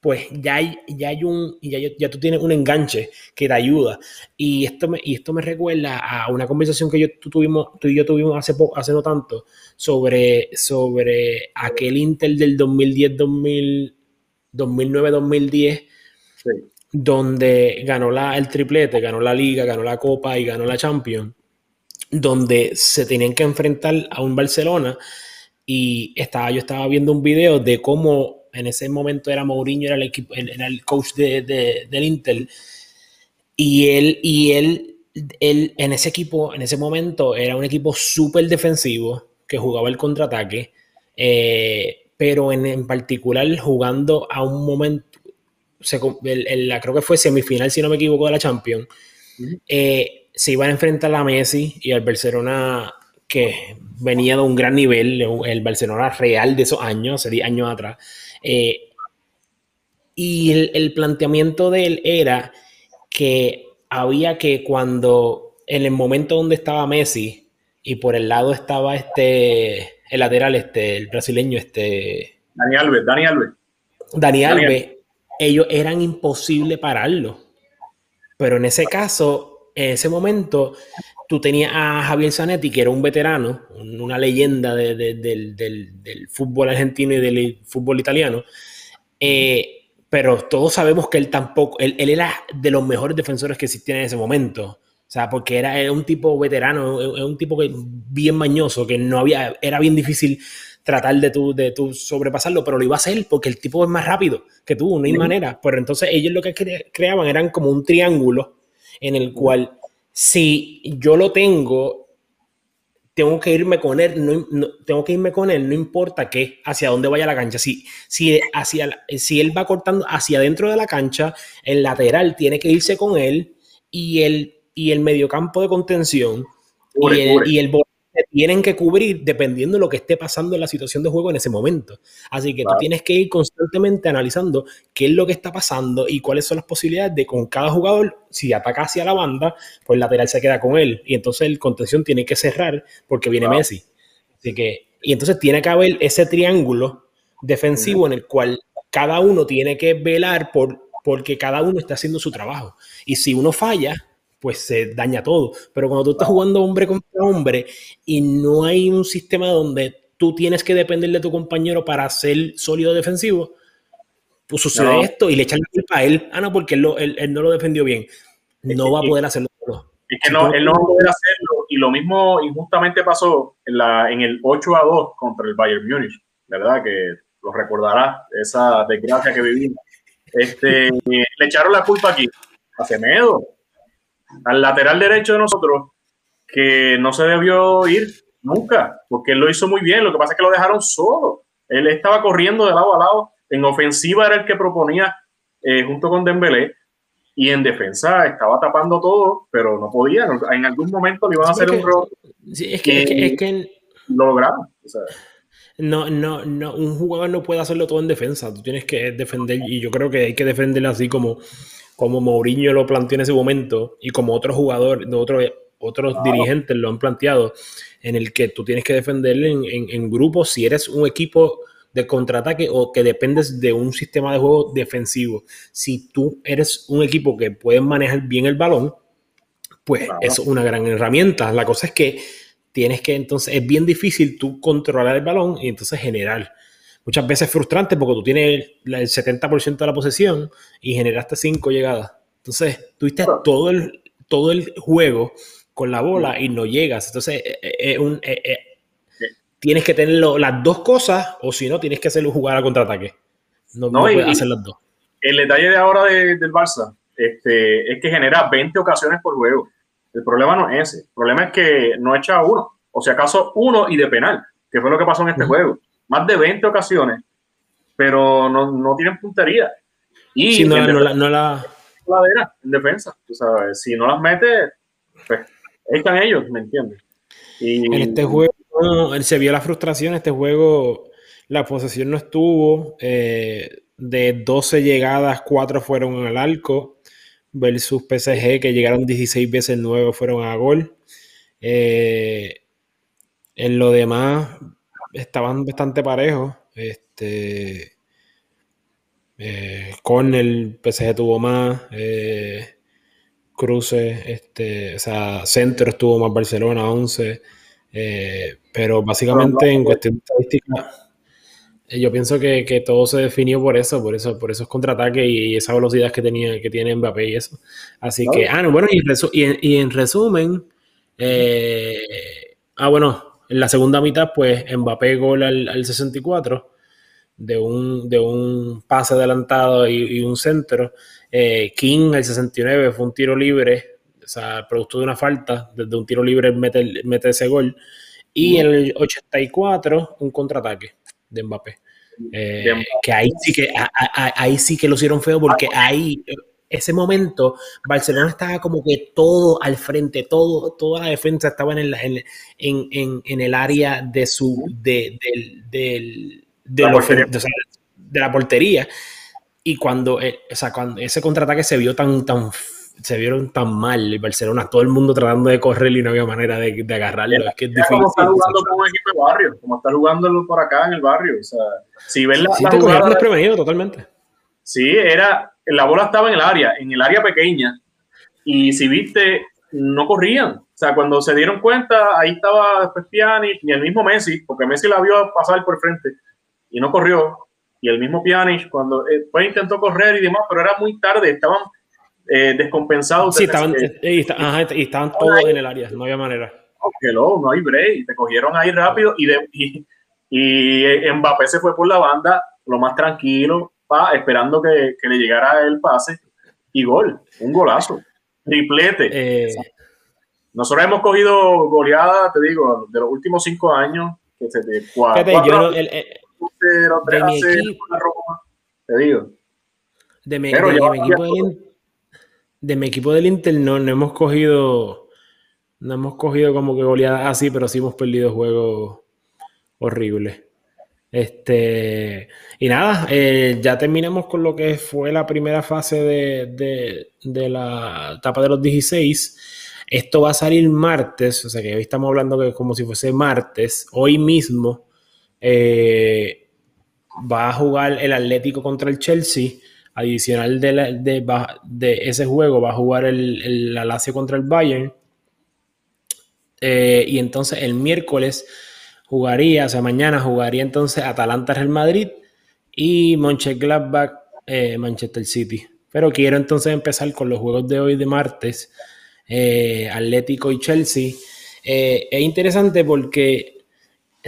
pues ya hay, ya hay un, ya, ya, tú tienes un enganche que te ayuda. Y esto me, y esto me recuerda a una conversación que yo, tú, tuvimos, tú y yo tuvimos hace, hace no tanto sobre, sobre aquel Intel del 2010, 2009, 2010, donde ganó la, el triplete, ganó la liga, ganó la copa y ganó la Champions, donde se tenían que enfrentar a un Barcelona y estaba, yo estaba viendo un video de cómo en ese momento era Mourinho, era el, equipo, era el coach de, del Intel, y él, y él, él, en ese equipo, en ese momento, era un equipo súper defensivo que jugaba el contraataque, eh, pero en, en, particular jugando a un momento, se, el, creo que fue semifinal, si no me equivoco, de la Champions, eh, se iban a enfrentar a Messi y al Barcelona que venía de un gran nivel, el Barcelona real de esos años, 10 años atrás. Eh, y el, planteamiento de él era que había que cuando, en el momento donde estaba Messi y por el lado estaba este, el lateral, este, el brasileño, este... Dani Alves, Dani Alves. Dani Alves, ellos eran imposible pararlo. Pero en ese caso, en ese momento, tú tenías a Javier Zanetti, que era un veterano, una leyenda del, fútbol argentino y del fútbol italiano, eh, pero todos sabemos que él tampoco, él, era de los mejores defensores que existían en ese momento. O sea, porque era, un tipo veterano, un tipo que, bien mañoso, que no había, era bien difícil tratar de tu, de tu sobrepasarlo, pero lo iba a hacer porque el tipo es más rápido que tú, no hay manera. Pero entonces ellos lo que creaban eran como un triángulo en el cual si yo lo tengo, tengo que irme con él, no, tengo que irme con él, no importa qué, hacia dónde vaya la cancha. Si, si, hacia, si él va cortando hacia adentro de la cancha, el lateral tiene que irse con él y el, y el mediocampo de contención y, el, y el tienen que cubrir dependiendo de lo que esté pasando en la situación de juego en ese momento. Así que tú tienes que ir constantemente analizando qué es lo que está pasando y cuáles son las posibilidades de con cada jugador, si ataca hacia la banda, pues el lateral se queda con él y entonces el contención tiene que cerrar porque viene Messi. Así que, y entonces tiene que haber ese triángulo defensivo en el cual cada uno tiene que velar por porque cada uno está haciendo su trabajo. Y si uno falla, pues se daña todo. Pero cuando tú estás jugando hombre contra hombre y no hay un sistema donde tú tienes que depender de tu compañero para ser sólido defensivo, pues sucede esto y le echan la culpa a él. Ah, no, porque él, no lo defendió bien. No va a poder hacerlo. Es que no, él no va a poder hacerlo. Y lo mismo injustamente pasó en, la, en el 8 a 2 contra el Bayern Múnich. ¿Verdad? Que lo recordará, esa desgracia que vivimos. Este, le echaron la culpa aquí a Semedo al lateral derecho de nosotros que no se debió ir nunca, porque él lo hizo muy bien. Lo que pasa es que lo dejaron solo. Él estaba corriendo de lado a lado. En ofensiva era el que proponía eh, junto con Dembélé y en defensa estaba tapando todo, pero no podía. En algún momento le iban a hacer un rol. es que, es que, lo lograron. no, no, no, un jugador no puede hacerlo todo en defensa. Tú tienes que defender, y yo creo que hay que defenderlo así como como Mourinho lo planteó en ese momento y como otros jugadores, otros, otros dirigentes lo han planteado, en el que tú tienes que defender en, en, grupos si eres un equipo de contraataque o que dependes de un sistema de juego defensivo. Si tú eres un equipo que puede manejar bien el balón, pues eso es una gran herramienta. La cosa es que tienes que entonces, es bien difícil tú controlar el balón y entonces generar muchas veces frustrante porque tú tienes el 70% de la posesión y generaste 5 llegadas. Entonces, tuviste todo el, todo el juego con la bola y no llegas. Entonces, eh, eh, eh, tienes que tener las dos cosas o si no, tienes que hacerlo jugar a contraataque. No, no, puedes hacer las dos. El detalle de ahora del Barça este, es que genera 20 ocasiones por juego. El problema no es ese. El problema es que no echa uno. O si acaso uno y de penal, que fue lo que pasó en este juego más de 20 ocasiones, pero no, no tienen puntería. Y sí, no, en no, la, no la... en defensa, tú sabes, si no las mete, pues están ellos, ¿me entiendes? Y... En este juego se vio la frustración, este juego la posesión no estuvo, eh, de 12 llegadas, 4 fueron al arco, versus PSG que llegaron 16 veces, 9 fueron a gol. Eh, en lo demás estaban bastante parejos. Este, eh, el PSG tuvo más. Eh, cruces, este, o sea, centro estuvo más Barcelona, 11. Eh, pero básicamente en cuestión de estadística, eh, yo pienso que, todo se definió por eso, por eso, por esos contraataques y, esa velocidad que tenía, que tiene Mbappé y eso. Así que, ah, no, bueno, y, en, resumen, ah, bueno, en la segunda mitad, pues Mbappé gol al, al 64 de un, de un pase adelantado y, un centro. Eh, King, el 69, fue un tiro libre, o sea, producto de una falta, desde un tiro libre mete, mete ese gol. Y en el 84, un contraataque de Mbappé. Eh, que ahí sí que, ahí sí que lo hicieron feo porque ahí ese momento Barcelona estaba como que todo al frente, todo, toda la defensa estaba en el, en, en, en el área de su de, del, de, la de, la portería. Y cuando, eh, o sea, cuando ese contraataque se vio tan, tan, se vieron tan mal, el Barcelona, todo el mundo tratando de correr y no había manera de, de agarrarlo. Es que es difícil. Como estar jugando con un equipo de barrio, como estar jugándolo por acá en el barrio. O sea, si ves la, sí, te jugada, desprevenido totalmente. Sí, era, la bola estaba en el área, en el área pequeña. Y si viste, no corrían. O sea, cuando se dieron cuenta, ahí estaba después Piani y el mismo Messi, porque Messi la vio pasar por frente y no corrió. Y el mismo Pjanic, cuando después eh, intentó correr y demás, pero era muy tarde, estaban eh, descompensados. Sí, estaban, y, estaban todos en el área, no había manera. no, no hay break, te cogieron ahí rápido y, de, y, y, Mbappé se fue por la banda lo más tranquilo, pa, esperando que, que, le llegara el pase y gol, un golazo, triplete. Eh, Nosotros hemos cogido goleadas, te digo, de los últimos cinco años. Que se te, cuatro, yo, el, de mi equipo, te digo. De mi, equipo del, de mi equipo del Inter no, hemos cogido no hemos cogido como que goleadas así, pero sí hemos perdido juegos horribles. Este, y nada, eh, ya terminamos con lo que fue la primera fase de, de, la etapa de los 16. Esto va a salir martes, o sea que hoy estamos hablando que como si fuese martes, hoy mismo eh, va a jugar el Atlético contra el Chelsea. Adicional de, de, ese juego va a jugar el, el contra el Bayern. Eh, y entonces el miércoles jugaría, o sea, mañana jugaría entonces Atalanta Real Madrid y Mönchengladbach eh, Manchester City. Pero quiero entonces empezar con los juegos de hoy de martes, Atlético y Chelsea. es interesante porque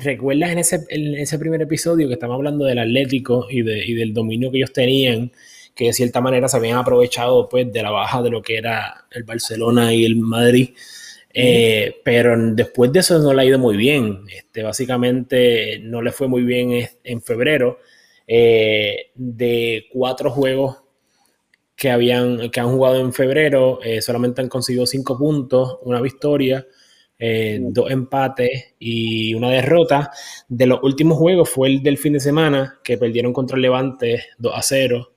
¿Recuerdas en ese, en ese primer episodio que estamos hablando del Atlético y, del dominio que ellos tenían, que de cierta manera se habían aprovechado pues, de la baja de lo que era el Barcelona y el Madrid? Eh, pero después de eso no le ha ido muy bien. Este, básicamente no le fue muy bien en febrero. Eh, de cuatro juegos que, habían, que han jugado en febrero, eh, solamente han conseguido cinco puntos, una victoria dos empates y una derrota. De los últimos juegos fue el del fin de semana, que perdieron contra el Levante 2 a 0.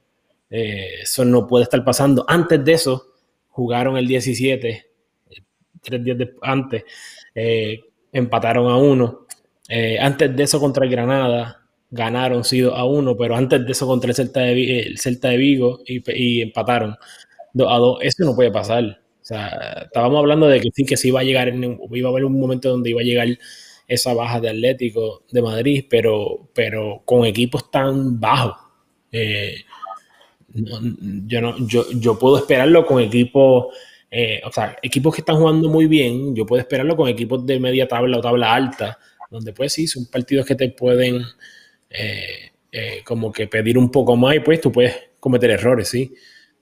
Eh, eso no puede estar pasando. Antes de eso, jugaron el 17, tres días antes, eh, empataron a 1. antes de eso, contra el Granada, ganaron sido a 1, pero antes de eso, contra el Celta de, el Celta de Vigo y, empataron 2 a 2. Eso no puede pasar. O sea, estábamos hablando de que sí, que sí iba a llegar, iba a haber un momento donde iba a llegar esa baja de Atlético de Madrid, pero, pero con equipos tan bajos. Eh, yo, no, yo, yo puedo esperarlo con equipos, eh, o sea, equipos que están jugando muy bien, yo puedo esperarlo con equipos de media tabla o tabla alta, donde pues sí, son partidos que te pueden eh, como que pedir un poco más y pues tú puedes cometer errores, sí.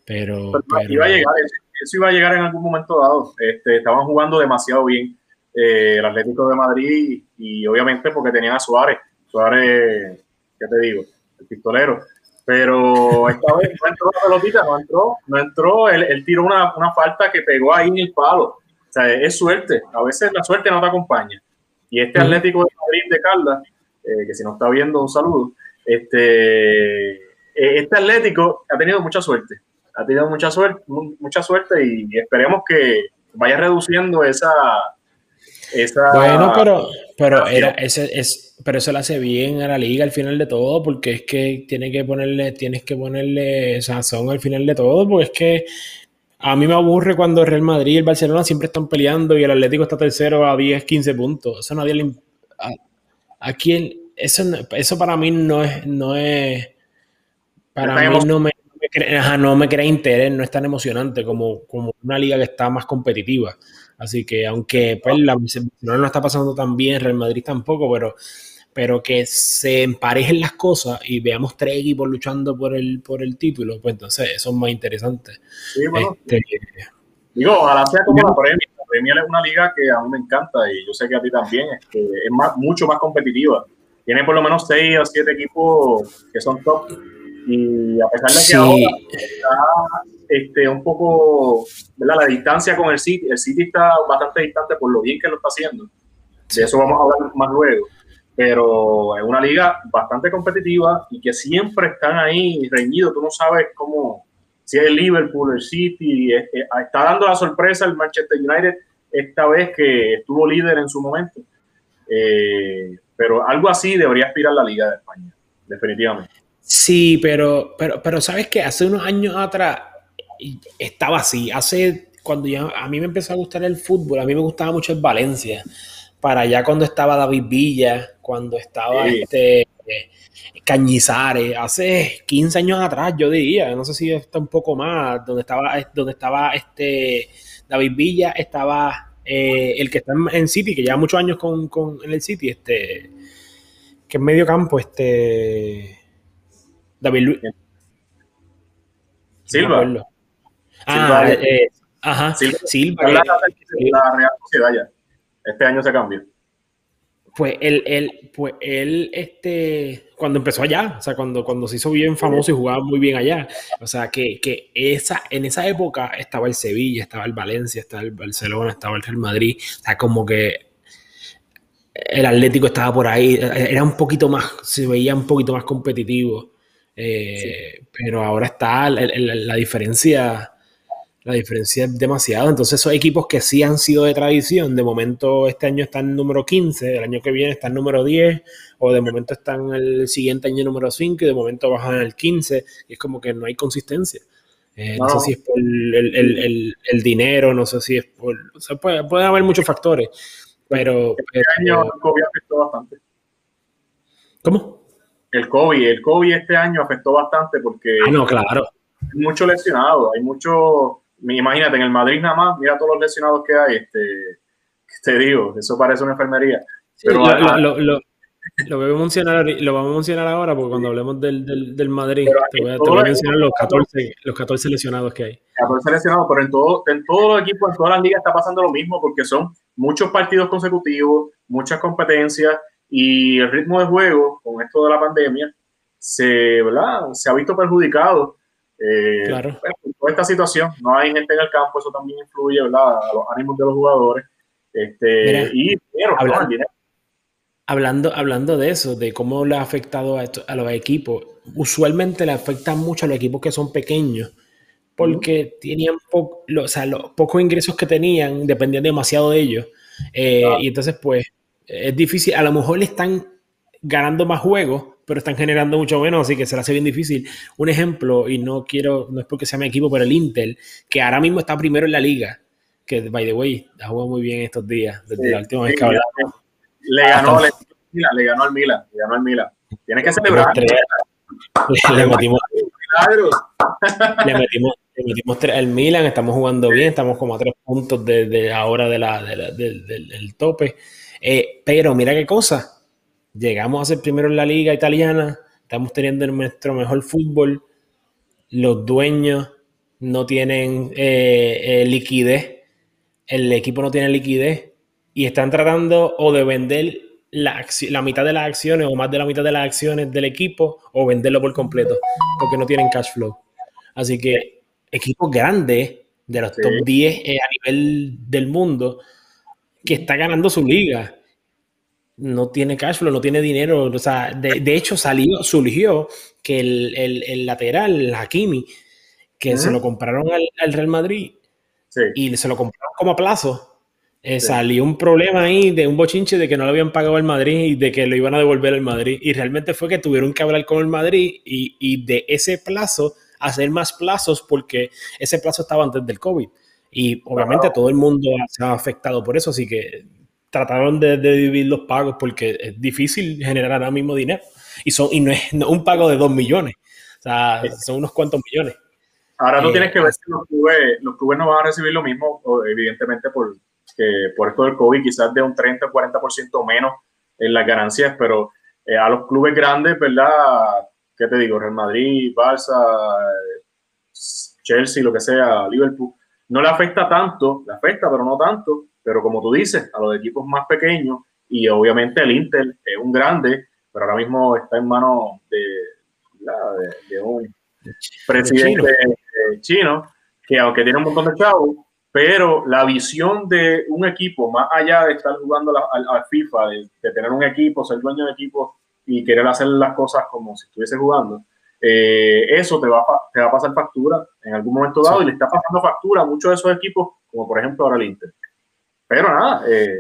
Pero, iba a llegar eso iba a llegar en algún momento dado. Este, estaban jugando demasiado bien eh, el Atlético de Madrid y, obviamente porque tenían a Suárez. Suárez, ¿qué te digo? El pistolero. Pero esta vez no entró la pelotita, no entró, no entró, él, tiró una, una, falta que pegó ahí en el palo. O sea, es suerte, a veces la suerte no te acompaña. Y este Atlético de Madrid de Caldas, eh, que si no está viendo, un saludo, este, eh, este Atlético ha tenido mucha suerte, ha tenido mucha suerte, mucha suerte y esperemos que vaya reduciendo esa, bueno, pero, pero, era, ese, es, pero eso lo hace bien a la liga al final de todo, porque es que tiene que ponerle, tienes que ponerle sazón al final de todo, porque es que a mí me aburre cuando el Real Madrid y el Barcelona siempre están peleando y el Atlético está tercero a 10, 15 puntos. Eso nadie le. A, quién. Eso, eso para mí no es. No es para mí no me, no me crea interés, no es tan emocionante como, como una liga que está más competitiva. Así que aunque pues, la no está pasando tan bien, Real Madrid tampoco, pero, pero que se emparejen las cosas y veamos tres equipos luchando por el, por el título, pues entonces eso es más interesante. Sí, bueno. Este, digo, ojalá sea como la Premier. La Premier es una liga que a mí me encanta y yo sé que a ti también, es, que es más, mucho más competitiva. Tiene por lo menos seis o siete equipos que son top y a pesar de que ahora está este, un poco, ¿verdad? La distancia con el City, el City está bastante distante por lo bien que lo está haciendo. De eso vamos a hablar más luego. Pero es una liga bastante competitiva y que siempre están ahí reñidos. Tú no sabes cómo, si es el Liverpool, el City, está dando la sorpresa el Manchester United esta vez que estuvo líder en su momento. Eh, pero algo así debería aspirar la Liga de España, definitivamente. Sí, pero, pero, pero sabes que hace unos años atrás estaba así. Hace, cuando ya a mí me empezó a gustar el fútbol, a mí me gustaba mucho el Valencia. Para allá cuando estaba David Villa, cuando estaba este Cañizares, hace 15 años atrás, yo diría, no sé si está un poco más, donde estaba, donde estaba este David Villa, estaba eh, el que está en City, que lleva muchos años con, con, en el City, este, que es medio campo, este David Luis. Silva. ah, eh, ajá. Silva. la, Real Sociedad ya. Este año se cambió. Pues él, él, pues él, este, cuando empezó allá, o sea, cuando, cuando se hizo bien famoso y jugaba muy bien allá, o sea, que, que esa, en esa época estaba el Sevilla, estaba el Valencia, estaba el Barcelona, estaba el Real Madrid, o sea, como que el Atlético estaba por ahí, era un poquito más, se veía un poquito más competitivo. Eh, pero ahora está la, diferencia. La diferencia es demasiado. Entonces, esos equipos que sí han sido de tradición, de momento este año están número 15, el año que viene están número 10, o de momento están el siguiente año número 5 y de momento bajan al 15. Y es como que no hay consistencia. Eh, no. sé si es por el, dinero, no sé si es por. O sea, puede, puede haber muchos factores. Pero. Este año el COVID afectó bastante. ¿Cómo? El COVID. El COVID este año afectó bastante porque ah, no, claro. hay muchos lesionados, hay muchos, imagínate, en el Madrid nada más, mira todos los lesionados que hay, este, te digo, eso parece una enfermería. Pero lo, lo, lo, voy a mencionar, lo vamos a mencionar ahora porque cuando hablemos del, del, del Madrid te voy, a, te voy, a, mencionar los 14, los 14 lesionados que hay. 14 lesionados, pero en, todo, en todos los equipos, en todas las ligas está pasando lo mismo porque son muchos partidos consecutivos, muchas competencias y el ritmo de juego con esto de la pandemia se, ¿verdad? se ha visto perjudicado eh, claro. por esta situación. No hay gente en el campo, eso también influye ¿verdad? a los ánimos de los jugadores. Este, y hablando, hablando, de eso, de cómo le ha afectado a, a los equipos, usualmente le afecta mucho a los equipos que son pequeños porque tenían o sea, los pocos ingresos que tenían dependían demasiado de ellos. Eh, y entonces, pues, es difícil. A lo mejor le están ganando más juegos, pero están generando mucho menos, así que se le hace bien difícil. Un ejemplo, y no quiero, no es porque sea mi equipo, pero el Intel, que ahora mismo está primero en la liga, que by the way, ha jugado muy bien estos días, desde la última vez que hablamos. Le ganó, le, le, ganó al Milan, le ganó al Milan. Tienes que celebrar. Le, metimos, le metimos, le metimos tres al Milan, estamos jugando bien, estamos como a tres puntos de, de ahora de la, de la del tope. Eh, pero mira qué cosa, llegamos a ser primero en la liga italiana, estamos teniendo nuestro mejor fútbol, los dueños no tienen eh, eh, liquidez, el equipo no tiene liquidez y están tratando o de vender la, la, mitad de las acciones o más de la mitad de las acciones del equipo o venderlo por completo, porque no tienen cash flow. Así que equipos grandes de los top 10 eh, a nivel del mundo que está ganando su liga no tiene cash flow, no tiene dinero. O sea, de, hecho salió, surgió que el, el, lateral, el Hakimi, que se lo compraron al, Real Madrid y se lo compraron como a plazo eh, salió un problema ahí de un bochinche de que no lo habían pagado al Madrid y de que lo iban a devolver al Madrid. Y realmente fue que tuvieron que hablar con el Madrid y, y de ese plazo hacer más plazos porque ese plazo estaba antes del COVID. Y obviamente todo el mundo se ha afectado por eso, así que trataron de, dividir los pagos porque es difícil generar ahora mismo dinero. Y, son, y no es un pago de dos millones, o sea, son unos cuantos millones. Ahora no tienes que ver si los clubes, los clubes no van a recibir lo mismo, evidentemente por, que por esto del COVID quizás de un 30 o 40% menos en las ganancias, pero eh, a los clubes grandes, ¿verdad? ¿Qué te digo? Real Madrid, Barça, Chelsea, lo que sea, Liverpool, no le afecta tanto, le afecta, pero no tanto, pero como tú dices, a los equipos más pequeños y obviamente el Inter es un grande, pero ahora mismo está en manos de, de, un presidente chino. que aunque tiene un montón de chavos, pero la visión de un equipo, más allá de estar jugando al, FIFA, de, tener un equipo, ser dueño de equipo y querer hacer las cosas como si estuviese jugando, eh, eso te va, te va a pasar factura en algún momento dado y le está pasando factura a muchos de esos equipos, como por ejemplo ahora el Inter. Pero nada, eh,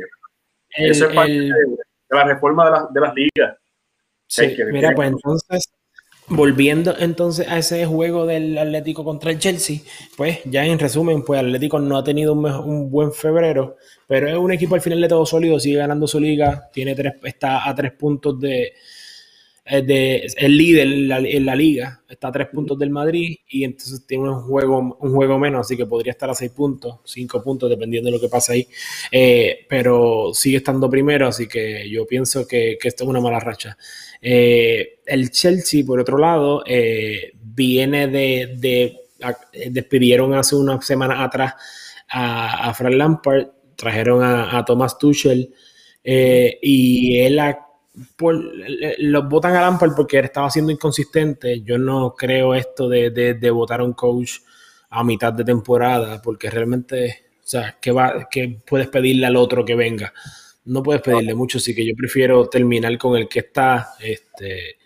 eso es parte de, la reforma de, las ligas. Sí, mira, pues entonces Volviendo entonces a ese juego del Atlético contra el Chelsea, pues ya en resumen, pues Atlético no ha tenido un, buen febrero, pero es un equipo al final de todo sólido, sigue ganando su liga, tiene tres, está a tres puntos de, eh, de el líder en la, liga, está a tres puntos del Madrid y entonces tiene un juego, un juego menos, así que podría estar a seis puntos, cinco puntos, dependiendo de lo que pase ahí, eh, pero sigue estando primero, así que yo pienso que, que esto es una mala racha. Eh, el Chelsea, por otro lado, eh, viene de, despidieron hace unas semanas atrás a, a Frank Lampard, trajeron a, Thomas Tuchel eh, y él los votan a Lampard porque estaba siendo inconsistente. Yo no creo esto de, de, votar a un coach a mitad de temporada porque realmente, o sea, ¿qué, va, qué puedes pedirle al otro que venga? no puedes pedirle mucho, así que yo prefiero terminar con el que está este,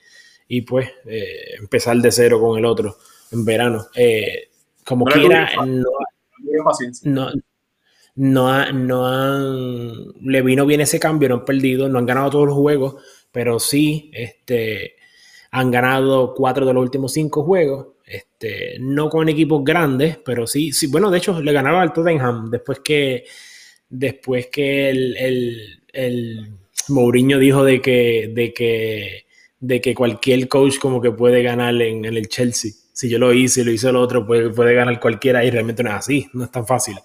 y pues eh, empezar de cero con el otro en verano. Eh, como quiera, no, no, no, no han, le vino bien ese cambio, no han perdido, no han ganado todos los juegos, pero sí este, han ganado cuatro de los últimos cinco juegos. Este, no con equipos grandes, pero sí, sí, bueno, de hecho le ganaron al Tottenham después que después que el, el, Mourinho dijo de que, de, que, de que cualquier coach como que puede ganar en, el Chelsea. Si yo lo hice y lo hizo el otro, puede, puede ganar cualquiera y realmente no es así, no es tan fácil.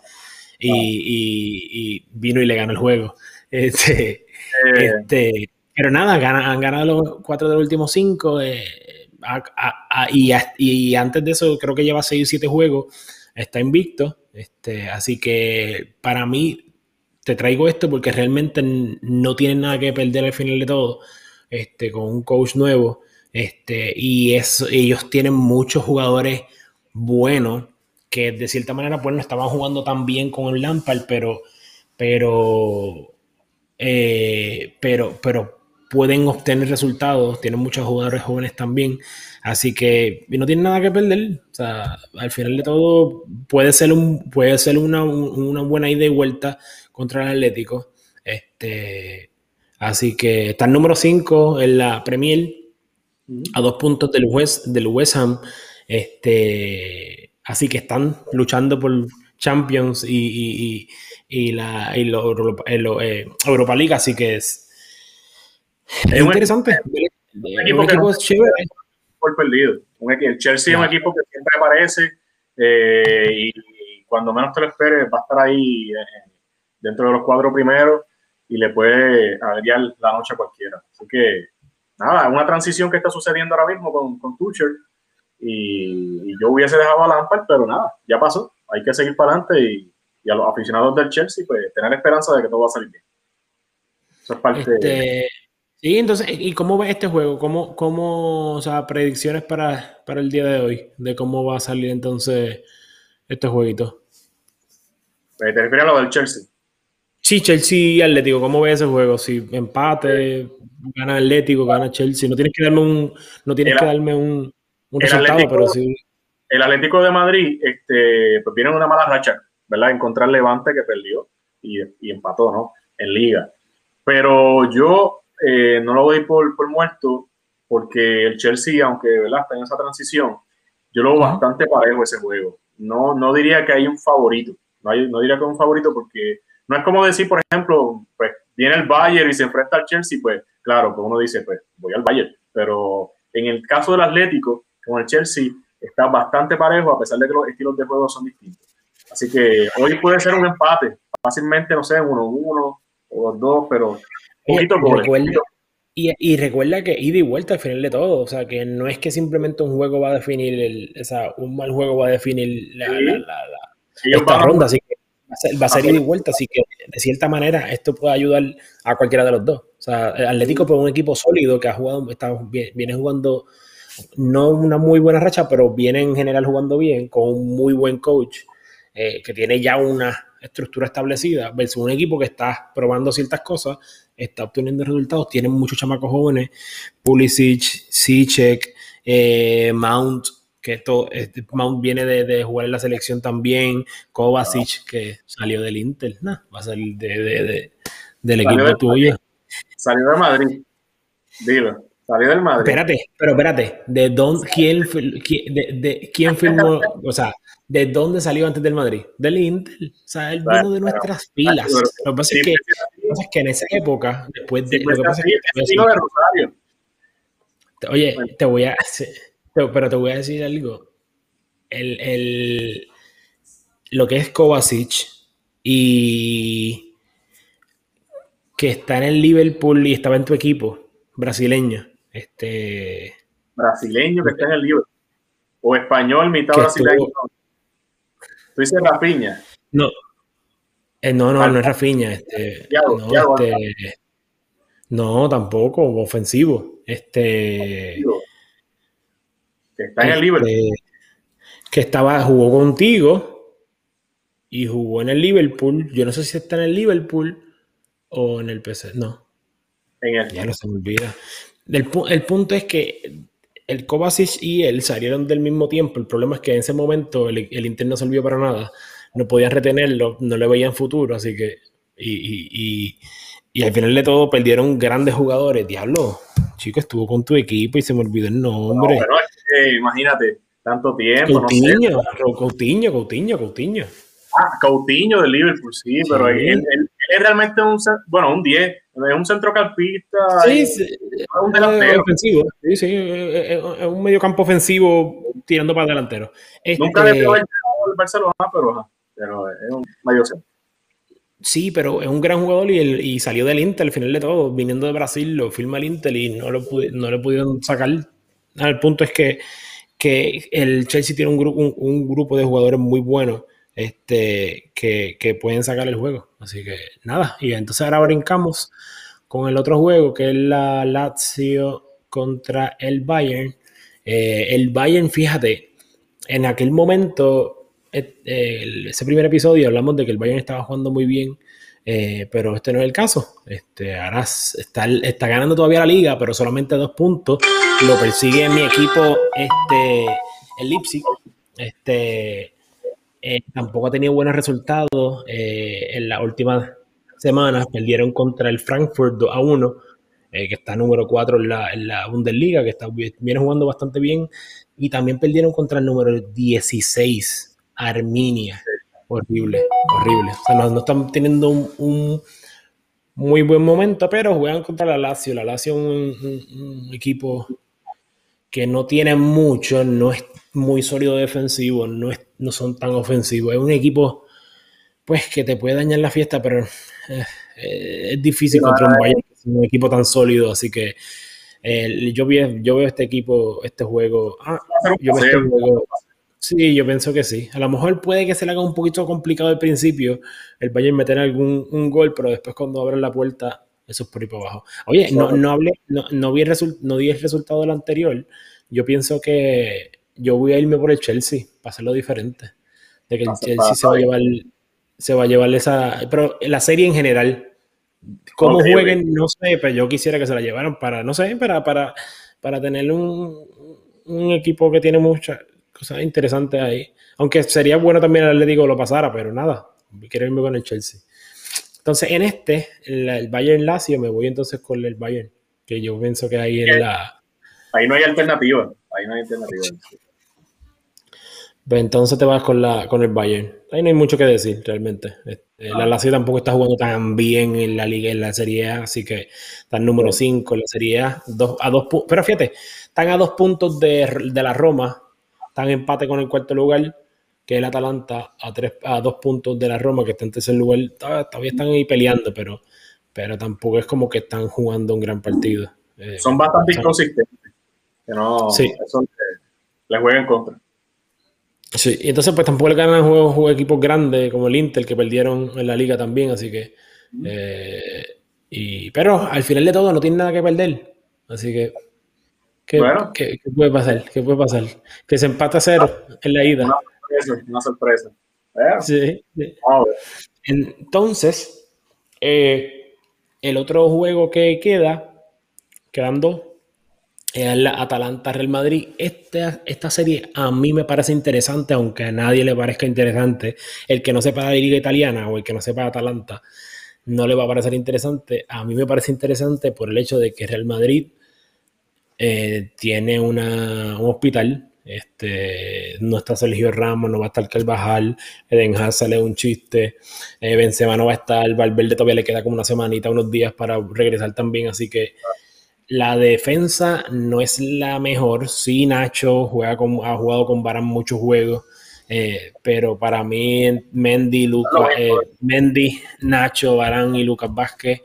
Y, vino y le ganó el juego. Este, eh. este, pero nada, han ganado los cuatro de los últimos cinco. Eh, y, y, antes de eso, creo que lleva seis o siete juegos. Está invicto. Este, así que para mí, te traigo esto porque realmente no tienen nada que perder al final de todo, este, con un coach nuevo, este, y ellos tienen muchos jugadores buenos que de cierta manera pues no estaban jugando tan bien con el Lampard, pero, pero, eh, pero, pero pueden obtener resultados, tienen muchos jugadores jóvenes también, así que no tienen nada que perder, o sea, al final de todo puede ser, un, puede ser una, una buena idea y vuelta contra el Atlético. Este, así que está el número 5 en la Premier, a dos puntos del West, del West Ham. Este, así que están luchando por Champions y, la y eh, Europa League, así que es, es interesante. Un, equipo, por perdido. el Chelsea es un equipo que siempre aparece eh, y, cuando menos te lo esperes va a estar ahí eh, dentro de los cuatro primeros y le puede agregar la noche a cualquiera. Así que, nada, una transición que está sucediendo ahora mismo con, con Tuchel y, yo hubiese dejado a Lampard, pero nada, ya pasó. Hay que seguir para adelante y, a los aficionados del Chelsea, pues tener esperanza de que todo va a salir bien. Eso es parte este, Sí, entonces, ¿y cómo ves este juego? ¿Cómo, cómo, o sea, predicciones para, para el día de hoy? De cómo va a salir entonces este jueguito. ¿Te refieres a lo del Chelsea? Sí, Chelsea y Atlético, ¿cómo ves ese juego? Si empate, gana Atlético, gana Chelsea, no tienes que darme un, no tienes que darme un, resultado, pero sí. El Atlético de Madrid, este, pues viene una mala racha, ¿verdad? Encontrar Levante que perdió y, y empató, ¿no? En liga. Pero yo eh, no lo voy por, por muerto, porque el Chelsea, aunque ¿verdad? está en esa transición, yo lo veo bastante parejo ese juego. No, no diría que hay un favorito. No, hay, no diría que hay un favorito porque no es como decir, por ejemplo, pues viene el Bayern y se enfrenta al Chelsea, pues claro, pues uno dice, pues voy al Bayern. Pero en el caso del Atlético, con el Chelsea, está bastante parejo a pesar de que los estilos de juego son distintos. Así que hoy puede ser un empate, fácilmente, no sé, uno uno o dos, pero y, recuerda, que ida y vuelta al final de todo, o sea, que no es que simplemente un juego va a definir, el, o sea, un mal juego va a definir la, esta ronda, así que va a ser, ida y vuelta, así que de cierta manera esto puede ayudar a cualquiera de los dos. O sea, el Atlético es un equipo sólido que ha jugado, está, viene jugando no una muy buena racha, pero viene en general jugando bien, con un muy buen coach, eh, que tiene ya una estructura establecida, versus un equipo que está probando ciertas cosas está obteniendo resultados. Tienen muchos chamacos jóvenes, Pulisic, Sichek, eh, Mount, que esto, este, Mount viene de, jugar en la selección también, Kovacic, que salió del Inter, va a salir de, del equipo tuyo. Salió de Madrid, dilo. Salió del Madrid. Espérate, pero espérate, ¿de dónde, quién, quién, de, quién firmó, o sea, ¿De dónde salió antes del Madrid? Del Intel. O sea, él vino de nuestras filas. Lo que pasa es que, que en esa época, después de. lo que pasa es que, Oye, te voy a. Pero te voy a decir algo. El, el, lo que es Kovacic y que está en el Liverpool y estaba en tu equipo, brasileño. Este. Brasileño que está en el Liverpool. O español, mitad brasileño. Tú dices Rafiña. No. Eh, no, no, no es Rafiña. Este, no, este, no, tampoco, ofensivo. Este. Que está en el Liverpool. Este, que estaba, jugó contigo y jugó en el Liverpool. Yo no sé si está en el Liverpool o en el PC. No. En el... Ya no se me olvida. El, el punto es que el Kovacic y él salieron del mismo tiempo. El problema es que en ese momento el, el Inter no sirvió para nada. No podían retenerlo, no le veían futuro, así que. Y, al final de todo perdieron grandes jugadores. Diablo, chico, estuvo con tu equipo y se me olvidó el nombre. imagínate, tanto tiempo. Coutinho, no sé. Coutinho, Coutinho, Coutinho. Ah, Coutinho del Liverpool, sí, pero él, es realmente un, bueno, un 10, es un centrocampista. Sí, sí un delantero. Ofensivo, sí, sí, es un mediocampo ofensivo tirando para delantero. Este, Nunca le veo el Barcelona, pero, pero es un medio Sí, pero es un gran jugador y, el, y, salió del Inter al final de todo, viniendo de Brasil, lo firma el Inter y no lo, no le pudieron sacar. El punto es que, que el Chelsea tiene un, grupo, un grupo de jugadores muy buenos este, que, pueden sacar el juego. Así que nada, y entonces ahora brincamos con el otro juego que es la Lazio contra el Bayern. Eh, el Bayern, fíjate, en aquel momento, eh, ese primer episodio hablamos de que el Bayern estaba jugando muy bien, eh, pero este no es el caso. Este, ahora está, está ganando todavía la liga, pero solamente dos puntos. Lo persigue mi equipo, este, el Leipzig. Este, eh, tampoco ha tenido buenos resultados eh, en las últimas semanas. Perdieron contra el Frankfurt 2 a 1, eh, que está número 4 en la, Bundesliga, que está, viene jugando bastante bien. Y también perdieron contra el número 16, Arminia. Horrible, horrible. O sea, no, están teniendo un, muy buen momento, pero juegan contra la Lazio. La Lazio es un equipo que no tiene mucho, no es muy sólido defensivo, no, es, no son tan ofensivos. Es un equipo pues que te puede dañar la fiesta, pero eh, eh, es difícil contra un Bayern, un equipo tan sólido, así que eh, yo, yo veo este equipo, este juego, ah, yo veo este juego, sí, yo pienso que sí. A lo mejor puede que se le haga un poquito complicado al principio el Bayern meter algún un gol, pero después cuando abren la puerta Eso es por ahí para abajo. Oye, no, no hablé, no, no, vi el no di el resultado del anterior. Yo pienso que yo voy a irme por el Chelsea para hacerlo diferente. De que el Chelsea se va a llevar, se va a llevar esa. Pero la serie en general, cómo jueguen, no sé, pero yo quisiera que se la llevaran para, no sé, para, para, para tener un, un equipo que tiene muchas cosas interesantes ahí. Aunque sería bueno también el Atlético lo pasara, pero nada, quiero irme con el Chelsea. Entonces, en este, el, Bayern Lazio, me voy entonces con el Bayern, que yo pienso que ahí en la. Ahí no hay alternativa. Ahí no hay alternativa. Pues entonces te vas con, la, con el Bayern. Ahí no hay mucho que decir, realmente. Este, la ah. Lazio tampoco está jugando tan bien en la liga, en la Serie A, así que está en número 5 en la Serie A. Dos, a dos, pero fíjate, están a dos puntos de, de la Roma, están en empate con el cuarto lugar que el Atalanta a, tres, a dos puntos de la Roma, que está en tercer lugar, todavía están ahí peleando, pero, pero tampoco es como que están jugando un gran partido. Eh, son bastante inconsistentes, que no sí. eso le, juegan contra. Sí, y entonces pues tampoco le ganan juegos, juegos equipos grandes como el Inter, que perdieron en la liga también, así que... Eh, y, pero al final de todo no tiene nada que perder, así que... ¿Qué, ¿qué, puede pasar? ¿Qué puede pasar? Que se empata a cero en la ida una sorpresa. Sí, Entonces, eh, el otro juego que queda, quedando, es la Atalanta Real Madrid. Esta, esta serie a mí me parece interesante, aunque a nadie le parezca interesante. El que no sepa la liga italiana o el que no sepa Atalanta no le va a parecer interesante. A mí me parece interesante por el hecho de que Real Madrid eh, tiene una, un hospital este, no está Sergio Ramos, no va a estar Carvajal, Eden Hazard sale un chiste, eh, Benzema no va a estar, Valverde todavía le queda como una semanita, unos días para regresar también, así que la defensa no es la mejor. Sí, Nacho juega con, ha jugado con Barán muchos juegos, eh, pero para mí Mendy, Luca, eh, Mendy, Nacho, Barán y Lucas Vázquez,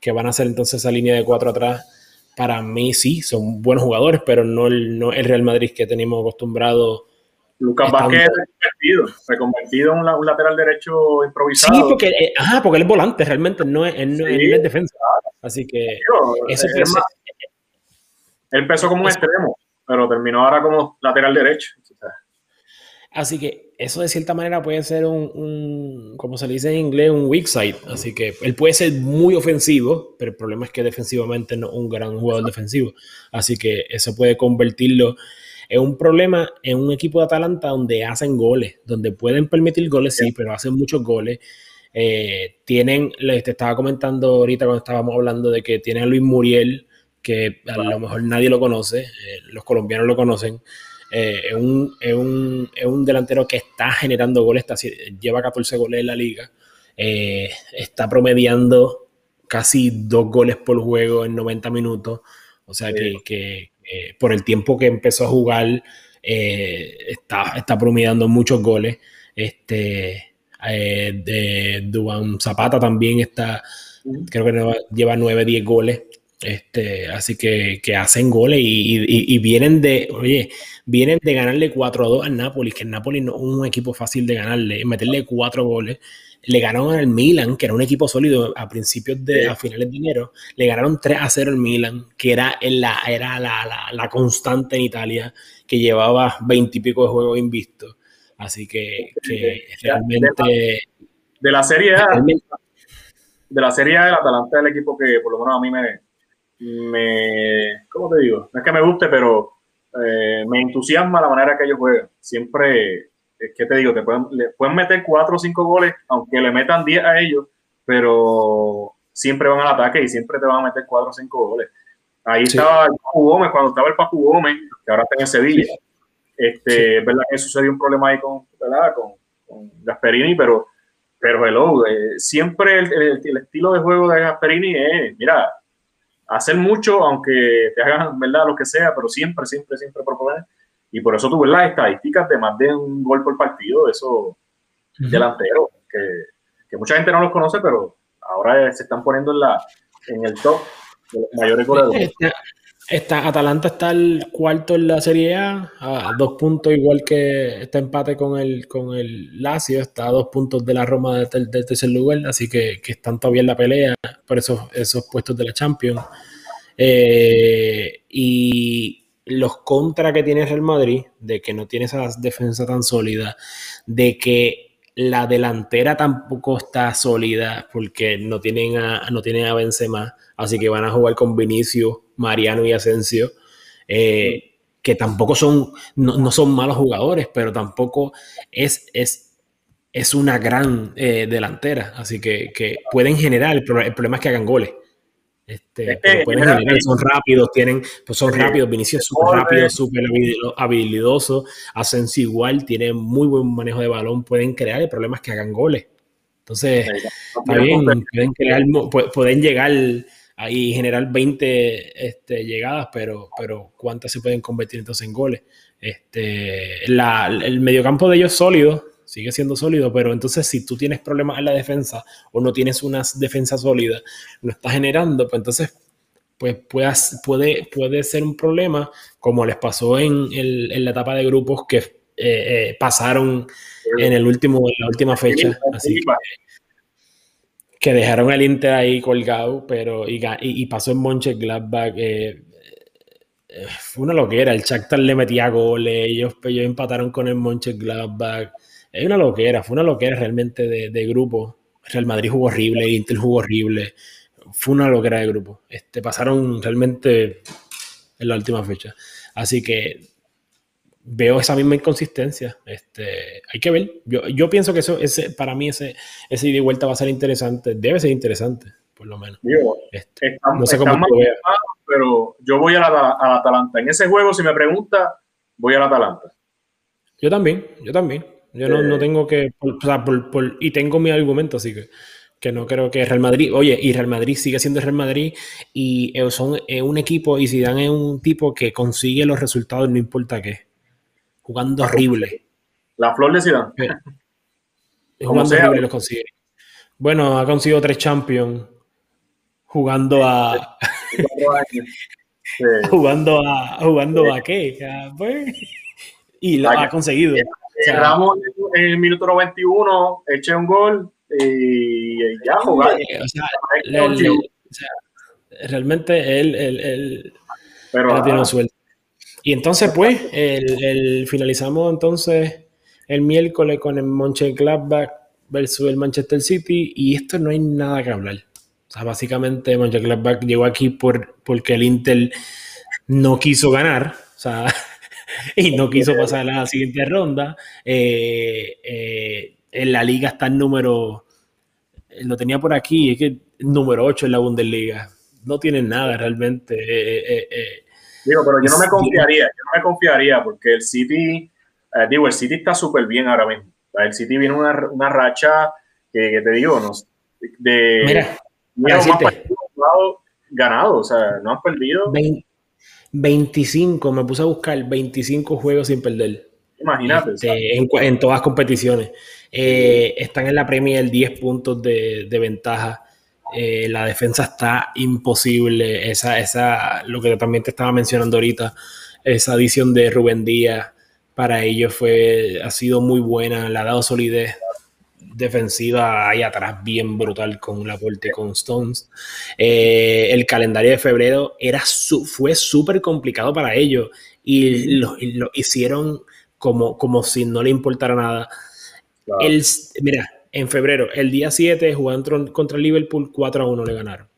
que van a ser entonces esa línea de cuatro atrás, para mí sí, son buenos jugadores, pero no el, no el Real Madrid que tenemos acostumbrado. Lucas Vázquez es reconvertido, reconvertido en un, lateral derecho improvisado. Sí, porque, eh, ajá, porque él es volante, realmente no es, él, no, es defensa. Así que eso él empezó como un extremo, pero terminó ahora como lateral derecho. Así que eso de cierta manera puede ser un, como se le dice en inglés, un weak side. Así que él puede ser muy ofensivo, pero el problema es que defensivamente no es un gran jugador defensivo. Así que eso puede convertirlo en un problema en un equipo de Atalanta donde hacen goles, donde pueden permitir goles, sí, pero hacen muchos goles. Eh, tienen, les te estaba comentando ahorita cuando estábamos hablando de que tienen a Luis Muriel, que a lo mejor nadie lo conoce, eh, los colombianos lo conocen. Eh, es, un, un, un, delantero que está generando goles, está, lleva 14 goles en la liga, eh, está promediando casi dos goles por juego en 90 minutos, o sea que, por el tiempo que empezó a jugar eh, está, está promediando muchos goles. Este, de Duan Zapata también está, creo que lleva 9, 10 goles. Este, así que, que hacen goles y, y, vienen de, oye, vienen de ganarle 4 a 2 al Napoli, que el Napoli no es un equipo fácil de ganarle, meterle 4 goles. Le ganaron al Milan, que era un equipo sólido a principios de, a finales de enero. Le ganaron 3 a 0 al Milan, que era, la, era la, la, la constante en Italia, que llevaba 20 y pico de juegos invictos. Así que, que realmente. De la, serie A, de la serie A, el Atalanta es el equipo que por lo menos a mí me, me, ¿cómo te digo? No es que me guste, pero eh, me entusiasma la manera que ellos juegan. Siempre, ¿qué te digo? Te pueden, le pueden meter cuatro o cinco goles, aunque le metan 10 a ellos, pero siempre van al ataque y siempre te van a meter cuatro o cinco goles. Ahí estaba el Papu Gómez, cuando estaba el Papu Gómez, que ahora está en Sevilla. Este, Es verdad que sucedió un problema ahí con, ¿verdad? con, con Gasperini, pero, pero hello, eh, siempre el, el, estilo de juego de Gasperini es, mira, hacer mucho, aunque te hagan, ¿verdad? Lo que sea, pero siempre, siempre, siempre proponer. Y por eso tuve las estadísticas de más de un gol por partido de esos delanteros, que, que, mucha gente no los conoce, pero ahora se están poniendo en, la, en el top de los mayores goleadores. Está, Atalanta está el cuarto en la Serie A, a dos puntos, igual que está empate con el, con el Lazio, está a dos puntos de la Roma del, tercer lugar, así que, que, están todavía en la pelea por esos, esos puestos de la Champions. Eh, y los contra que tiene Real Madrid, de que no tiene esa defensa tan sólida, de que la delantera tampoco está sólida porque no tienen a, no tienen a Benzema, así que van a jugar con Vinicius, Mariano y Asensio, eh, que tampoco son, no, son malos jugadores, pero tampoco es, es, es una gran eh, delantera, así que, que pueden generar, el problema es que hagan goles. Este, son rápidos, tienen, pues son rápidos. Vinicius súper rápido, súper habilidoso. Asensio igual, tiene muy buen manejo de balón, pueden crear. El problema es que hagan goles. Entonces, está bien, pueden, crear, pueden llegar ahí generar 20 este, llegadas, pero, pero ¿cuántas se pueden convertir entonces en goles? Este, la, el mediocampo de ellos es sólido, sigue siendo sólido, pero entonces si tú tienes problemas en la defensa o no tienes una defensa sólida, no estás generando, pues entonces pues puede, puede ser un problema como les pasó en, la etapa de grupos que eh, eh, pasaron en, el último, en la última fecha. Así que, dejaron al Inter ahí colgado, pero y, pasó en Monche Gladbach. Eh, fue una loquera. El Shakhtar le metía goles, ellos, ellos empataron con el Monche Gladbach. Es una loquera, fue una loquera realmente de, grupo. Real Madrid jugó horrible, Inter jugó horrible. Fue una loquera de grupo. Este, pasaron realmente en la última fecha. Así que veo esa misma inconsistencia. Este, hay que ver. Yo, pienso que eso, ese, para mí ese, ese ida y vuelta va a ser interesante. Debe ser interesante, por lo menos. Este, no sé cómo pero yo voy a la, a la Atalanta. En ese juego, si me pregunta, voy a la Atalanta. Yo también, yo también. Yo no, no, tengo que, o sea, por, y tengo mi argumento, así que, que no creo que Real Madrid, oye, y Real Madrid sigue siendo Real Madrid y eh, son un equipo y si dan es un tipo que consigue los resultados no importa qué, jugando horrible. La flor de Zidane. jugando horrible los consigue. Bueno, ha conseguido tres champions jugando a... jugando a... ¿Jugando a qué? Pues, y lo ha conseguido. Cerramos en el minuto 91, eché un gol y ya jugar. realmente él, él, Pero, tiene suerte. Y entonces, pues, el, finalizamos entonces el miércoles con el Mönchengladbach versus el Manchester City y esto no hay nada que hablar. O sea, básicamente Mönchengladbach llegó aquí por, porque el Inter no quiso ganar. O sea, y no quiso pasar a la siguiente ronda. Eh, eh, en la liga está el número, lo tenía por aquí, es que número 8 en la Bundesliga. No tienen nada realmente. Eh, digo, pero yo no me confiaría, yo no me confiaría porque el City, digo, el City está súper bien ahora mismo. El City viene una, una racha que, te digo, no, de... Mira, mira ganado, o sea, no han perdido. 25, me puse a buscar 25 juegos sin perder. Imagínate. Este, en, todas competiciones. Eh, están en la Premier 10 puntos de, ventaja. Eh, la defensa está imposible. Esa, esa, lo que también te estaba mencionando ahorita, esa adición de Rubén Díaz para ellos fue, ha sido muy buena, le ha dado solidez defensiva ahí atrás bien brutal con la y con Stones. Eh, el calendario de febrero era fue súper complicado para ellos y lo, hicieron como, como si no le importara nada. El, mira, en febrero, el día 7 jugando contra el Liverpool 4 a 1 le ganaron.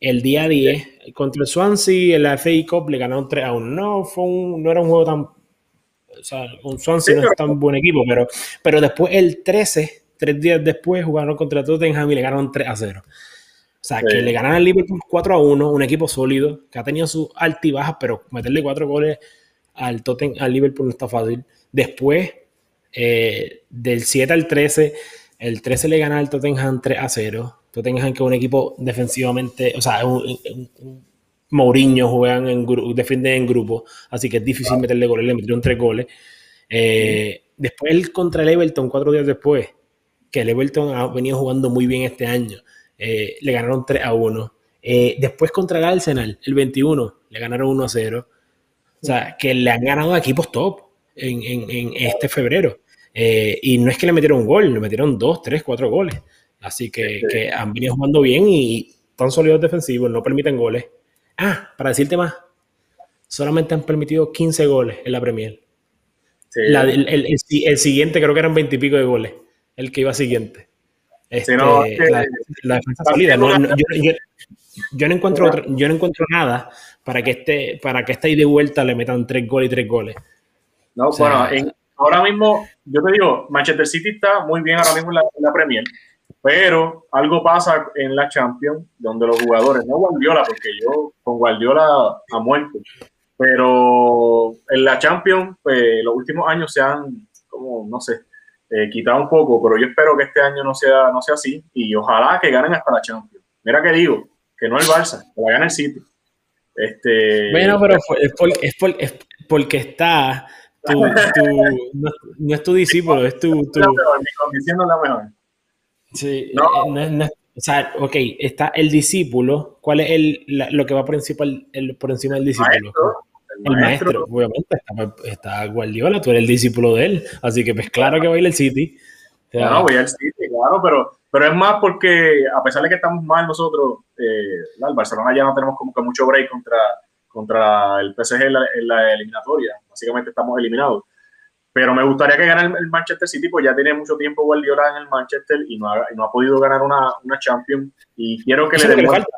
El día 10 contra el Swansea, el FA Cup le ganaron 3 a 1. No, fue no era un juego tan... O sea, un Swansea no es tan buen equipo, pero, pero después el 13 tres días después jugaron contra Tottenham y le ganaron 3 a 0. O sea, que le ganaron al Liverpool 4 a 1, un equipo sólido, que ha tenido sus altibajas, pero meterle cuatro goles al, Tottenham, al Liverpool no está fácil. Después, eh, del 7 al 13, el 13 le gana al Tottenham 3 a 0. Tottenham que es un equipo defensivamente, o sea, un, Mourinho juegan en defienden en grupo, así que es difícil meterle goles, le metieron tres goles. Eh, después el contra el Everton, cuatro días después, que el Everton ha venido jugando muy bien este año. Eh, le ganaron 3 a 1. Eh, después contra el Arsenal, el 21, le ganaron 1 a 0. O sea, que le han ganado a equipos top en, este febrero. Eh, y no es que le metieron un gol, le metieron dos, tres, cuatro goles. Así que, han venido jugando bien y tan sólidos defensivos, no permiten goles. Ah, para decirte más, solamente han permitido 15 goles en la Premier. el, siguiente creo que eran 20 y pico de goles, el que iba siguiente. Este, la, defensa sólida. yo, no encuentro yo no encuentro nada para que este, para que esté de vuelta le metan tres goles y tres goles. No, bueno, ahora mismo, yo te digo, Manchester City está muy bien ahora mismo en la, Premier, pero algo pasa en la Champions donde los jugadores, no Guardiola, porque yo con Guardiola ha muerto, pero en la Champions, pues los últimos años se han, como, no sé, eh, quitado un poco, pero yo espero que este año no sea, no sea así y ojalá que ganen hasta la Champions. Mira que digo, que no el Barça, que la gane el City. Este, bueno, pero es, es, porque está tu, no, es tu discípulo, es tu. tu... No, pero mi condición no es la mejor. Sí, no. Eh, o sea, ok, está el discípulo. ¿Cuál es el, lo que va por el, por encima del discípulo? el, maestro, obviamente. Está, Guardiola, tú eres el discípulo de él. Así que, pues, claro que va a ir al City. no, voy al City, claro, pero, pero es más porque, a pesar de que estamos mal nosotros, eh, el Barcelona ya no tenemos como que mucho break contra, contra el PSG en la, eliminatoria. Básicamente estamos eliminados. Pero me gustaría que gane el, Manchester City, pues ya tiene mucho tiempo Guardiola en el Manchester y no ha, no ha podido ganar una, una Champions. Y quiero que le demuestre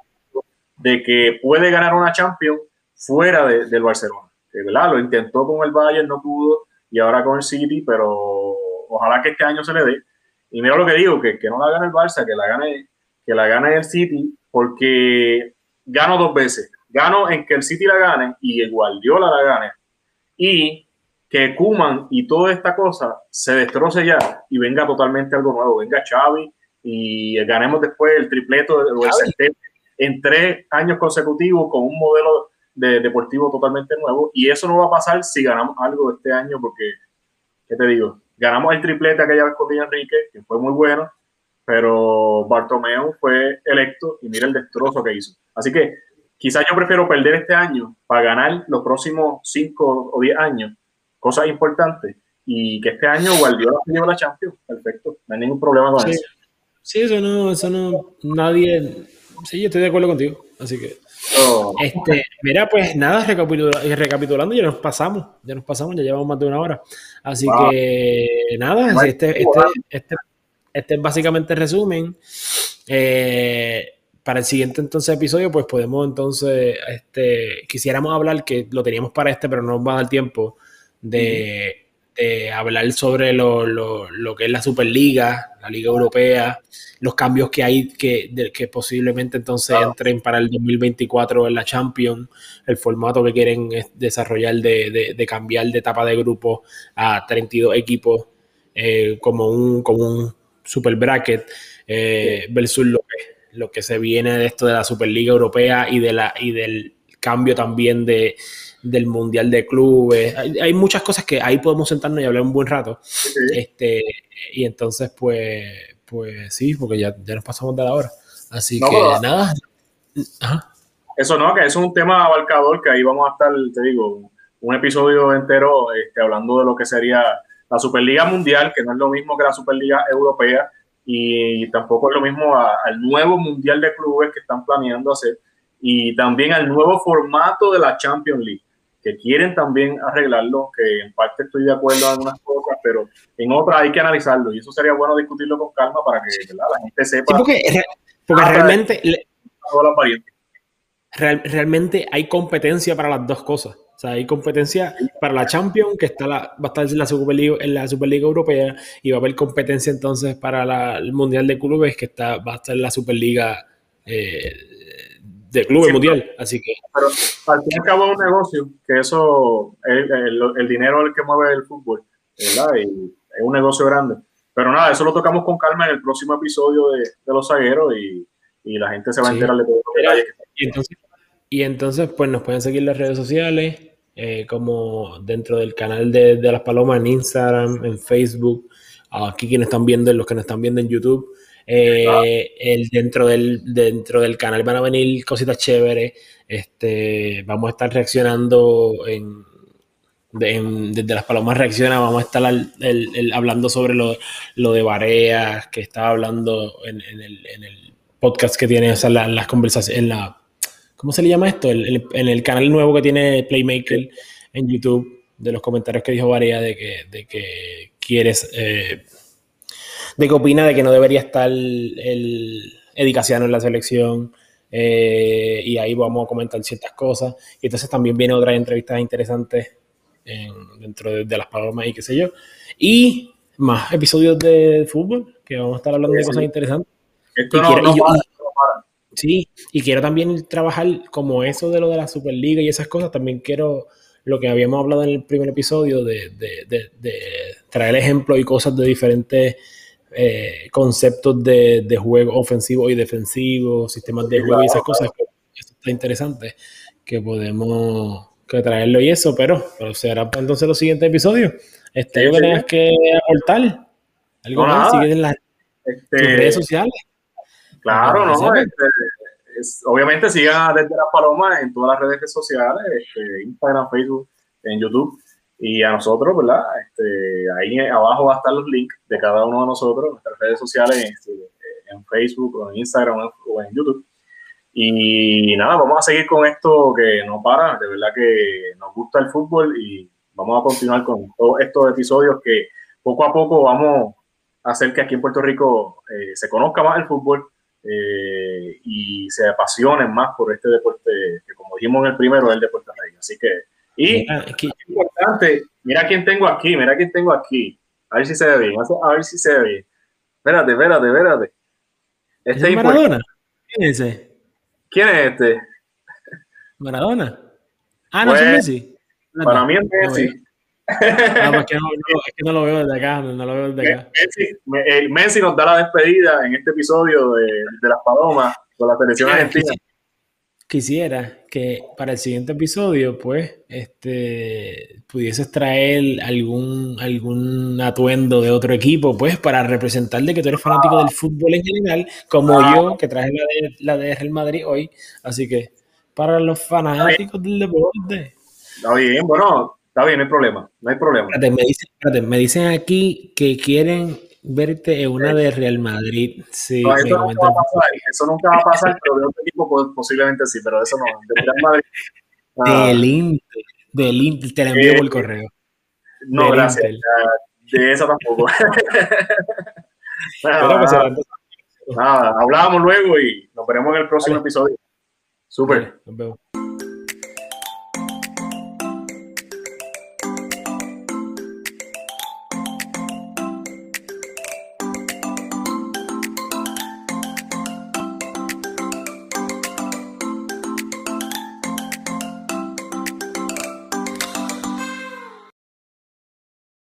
de que puede ganar una Champions fuera del Barcelona. ¿verdad? Lo intentó con el Bayern, no pudo, y ahora con el City, pero ojalá que este año se le dé. Y mira lo que digo, que, que no la gane el Barça, que la gane, que la gane el City, porque gano dos veces. Gano en que el City la gane y el Guardiola la gane. Y que Kuman y toda esta cosa se destroce ya y venga totalmente algo nuevo. Venga Xavi y ganemos después el tripleto o el en tres años consecutivos con un modelo de deportivo totalmente nuevo. Y eso no va a pasar si ganamos algo este año, porque, ¿qué te digo? Ganamos el triplete aquella vez con Enrique, que fue muy bueno, pero Bartomeu fue electo y mira el destrozo que hizo. Así que quizás yo prefiero perder este año para ganar los próximos 5 o 10 años, cosas importantes, y que este año Guardiola se lleve la Champions. Perfecto, no hay ningún problema con eso. Sí, eso no, eso no, nadie. Sí, yo estoy de acuerdo contigo, así que. Oh. Este, mira, pues nada, recapitulando, ya nos pasamos, ya nos pasamos, ya llevamos más de una hora. Así que nada, este, este, este, este, es básicamente el resumen. Eh, para el siguiente entonces episodio, pues podemos entonces, este, quisiéramos hablar, que lo teníamos para este, pero no nos va a dar tiempo, de, hablar sobre lo, que es la Superliga, la Liga Europea, los cambios que hay que, que posiblemente entonces entren para el 2024 en la Champions, el formato que quieren desarrollar de, cambiar de etapa de grupo a 32 equipos eh, como, un, como un super bracket eh, versus lo que lo que se viene de esto de la Superliga Europea y, de la, y del cambio también de, del Mundial de Clubes. Hay, muchas cosas que ahí podemos sentarnos y hablar un buen rato. Este, y entonces, pues, pues sí, porque ya, ya nos pasamos de la hora. Así que nada. Eso no, que eso es un tema abarcador que ahí vamos a estar, te digo, un episodio entero este, hablando de lo que sería la Superliga Mundial, que no es lo mismo que la Superliga Europea y tampoco es lo mismo al nuevo Mundial de Clubes que están planeando hacer y también al nuevo formato de la Champions League, que quieren también arreglarlo, que en parte estoy de acuerdo en algunas cosas, pero en otras hay que analizarlo y eso sería bueno discutirlo con calma para que la gente sepa. porque, realmente, realmente hay competencia para las dos cosas. O sea, hay competencia para la Champions, que está la, va a estar en la, Superliga, en la Superliga Europea, y va a haber competencia entonces para el Mundial de Clubes, que está, va a estar en la Superliga eh, de Clubes Mundial. Así que. Pero al fin y al cabo es un negocio, que eso, el, el, dinero es el que mueve el fútbol, ¿verdad? Y es un negocio grande. Pero nada, eso lo tocamos con calma en el próximo episodio de, Los Zagueros y, y, la gente se va a enterar de todo los detalles que entonces, y entonces, pues nos pueden seguir las redes sociales, eh, como dentro del canal de, Las Palomas en Instagram, en Facebook, aquí quienes están viendo, los que nos están viendo en YouTube. Eh, el, dentro, del, dentro del canal van a venir cositas chéveres. Este, vamos a estar reaccionando en, desde las palomas reacciona, vamos a estar hablando sobre lo, de Bareas, que estaba hablando en, el, podcast que tiene, o las conversaciones, en la, ¿cómo se le llama esto? en el canal nuevo que tiene Playmaker en YouTube, de los comentarios que dijo Barea de que, de que quieres, eh, de que opina de que no debería estar el Edicaciano en la selección. Eh, y ahí vamos a comentar ciertas cosas. Y entonces también viene otra entrevista interesante dentro de, las palomas y qué sé yo. Y más episodios de fútbol, que vamos a estar hablando de cosas interesantes. Sí, y quiero también trabajar como eso de lo de la Superliga y esas cosas. También quiero lo que habíamos hablado en el primer episodio de, de, de, traer ejemplos y cosas de diferentes eh, conceptos de, juego ofensivo y defensivo, sistemas de juego y esas cosas. Eso está interesante que podemos que traerlo y eso, pero, pero será entonces los siguientes episodios. Este, que tengas que aportar. ¿Algo más? ¿Sigues en las este, redes sociales? Claro, no. Este, obviamente sigan desde las palomas en todas las redes sociales, este, Instagram, Facebook, en YouTube. Y a nosotros, ¿verdad? Este, ahí abajo va a estar los links de cada uno de nosotros, nuestras redes sociales, este, en Facebook, o en Instagram o en YouTube. Y nada, vamos a seguir con esto que no para, de verdad que nos gusta el fútbol y vamos a continuar con todos estos episodios que poco a poco vamos a hacer que aquí en Puerto Rico eh, se conozca más el fútbol eh, y se apasionen más por este deporte que como dijimos en el primero es el deporte rey. Así que, y es importante, mira quién tengo aquí, mira quién tengo aquí. A ver si se ve bien, a ver si se ve bien. Espérate, espérate, espérate. Este ¿Es Maradona? ¿Quién es ese? ¿Quién es este? Maradona. Ah, no, es pues, Messi. Para mí es Messi. Ah, pues que no, es que no lo veo desde acá, no lo veo desde acá. Messi, Messi nos da la despedida en este episodio de, de las Palomas con la selección argentina quisiera que para el siguiente episodio, pues, este, pudieses traer algún, algún atuendo de otro equipo, pues, para representar de que tú eres fanático del fútbol en general, como yo, que traje la de, la de Real Madrid hoy. Así que, para los fanáticos del deporte. Está bien, bueno, está bien, no hay problema, no hay problema. me, dicen, me dicen aquí que quieren verte en una de Real Madrid. Sí, no, eso, nunca va a pasar, eso nunca va a pasar, pero de otro equipo pues, posiblemente sí, pero eso no. De Real Madrid. Del Inter, del Inter, te la envío por correo. No, gracias. De eso tampoco. nada, nada, hablábamos luego y nos veremos en el próximo episodio. Súper. Nos vemos.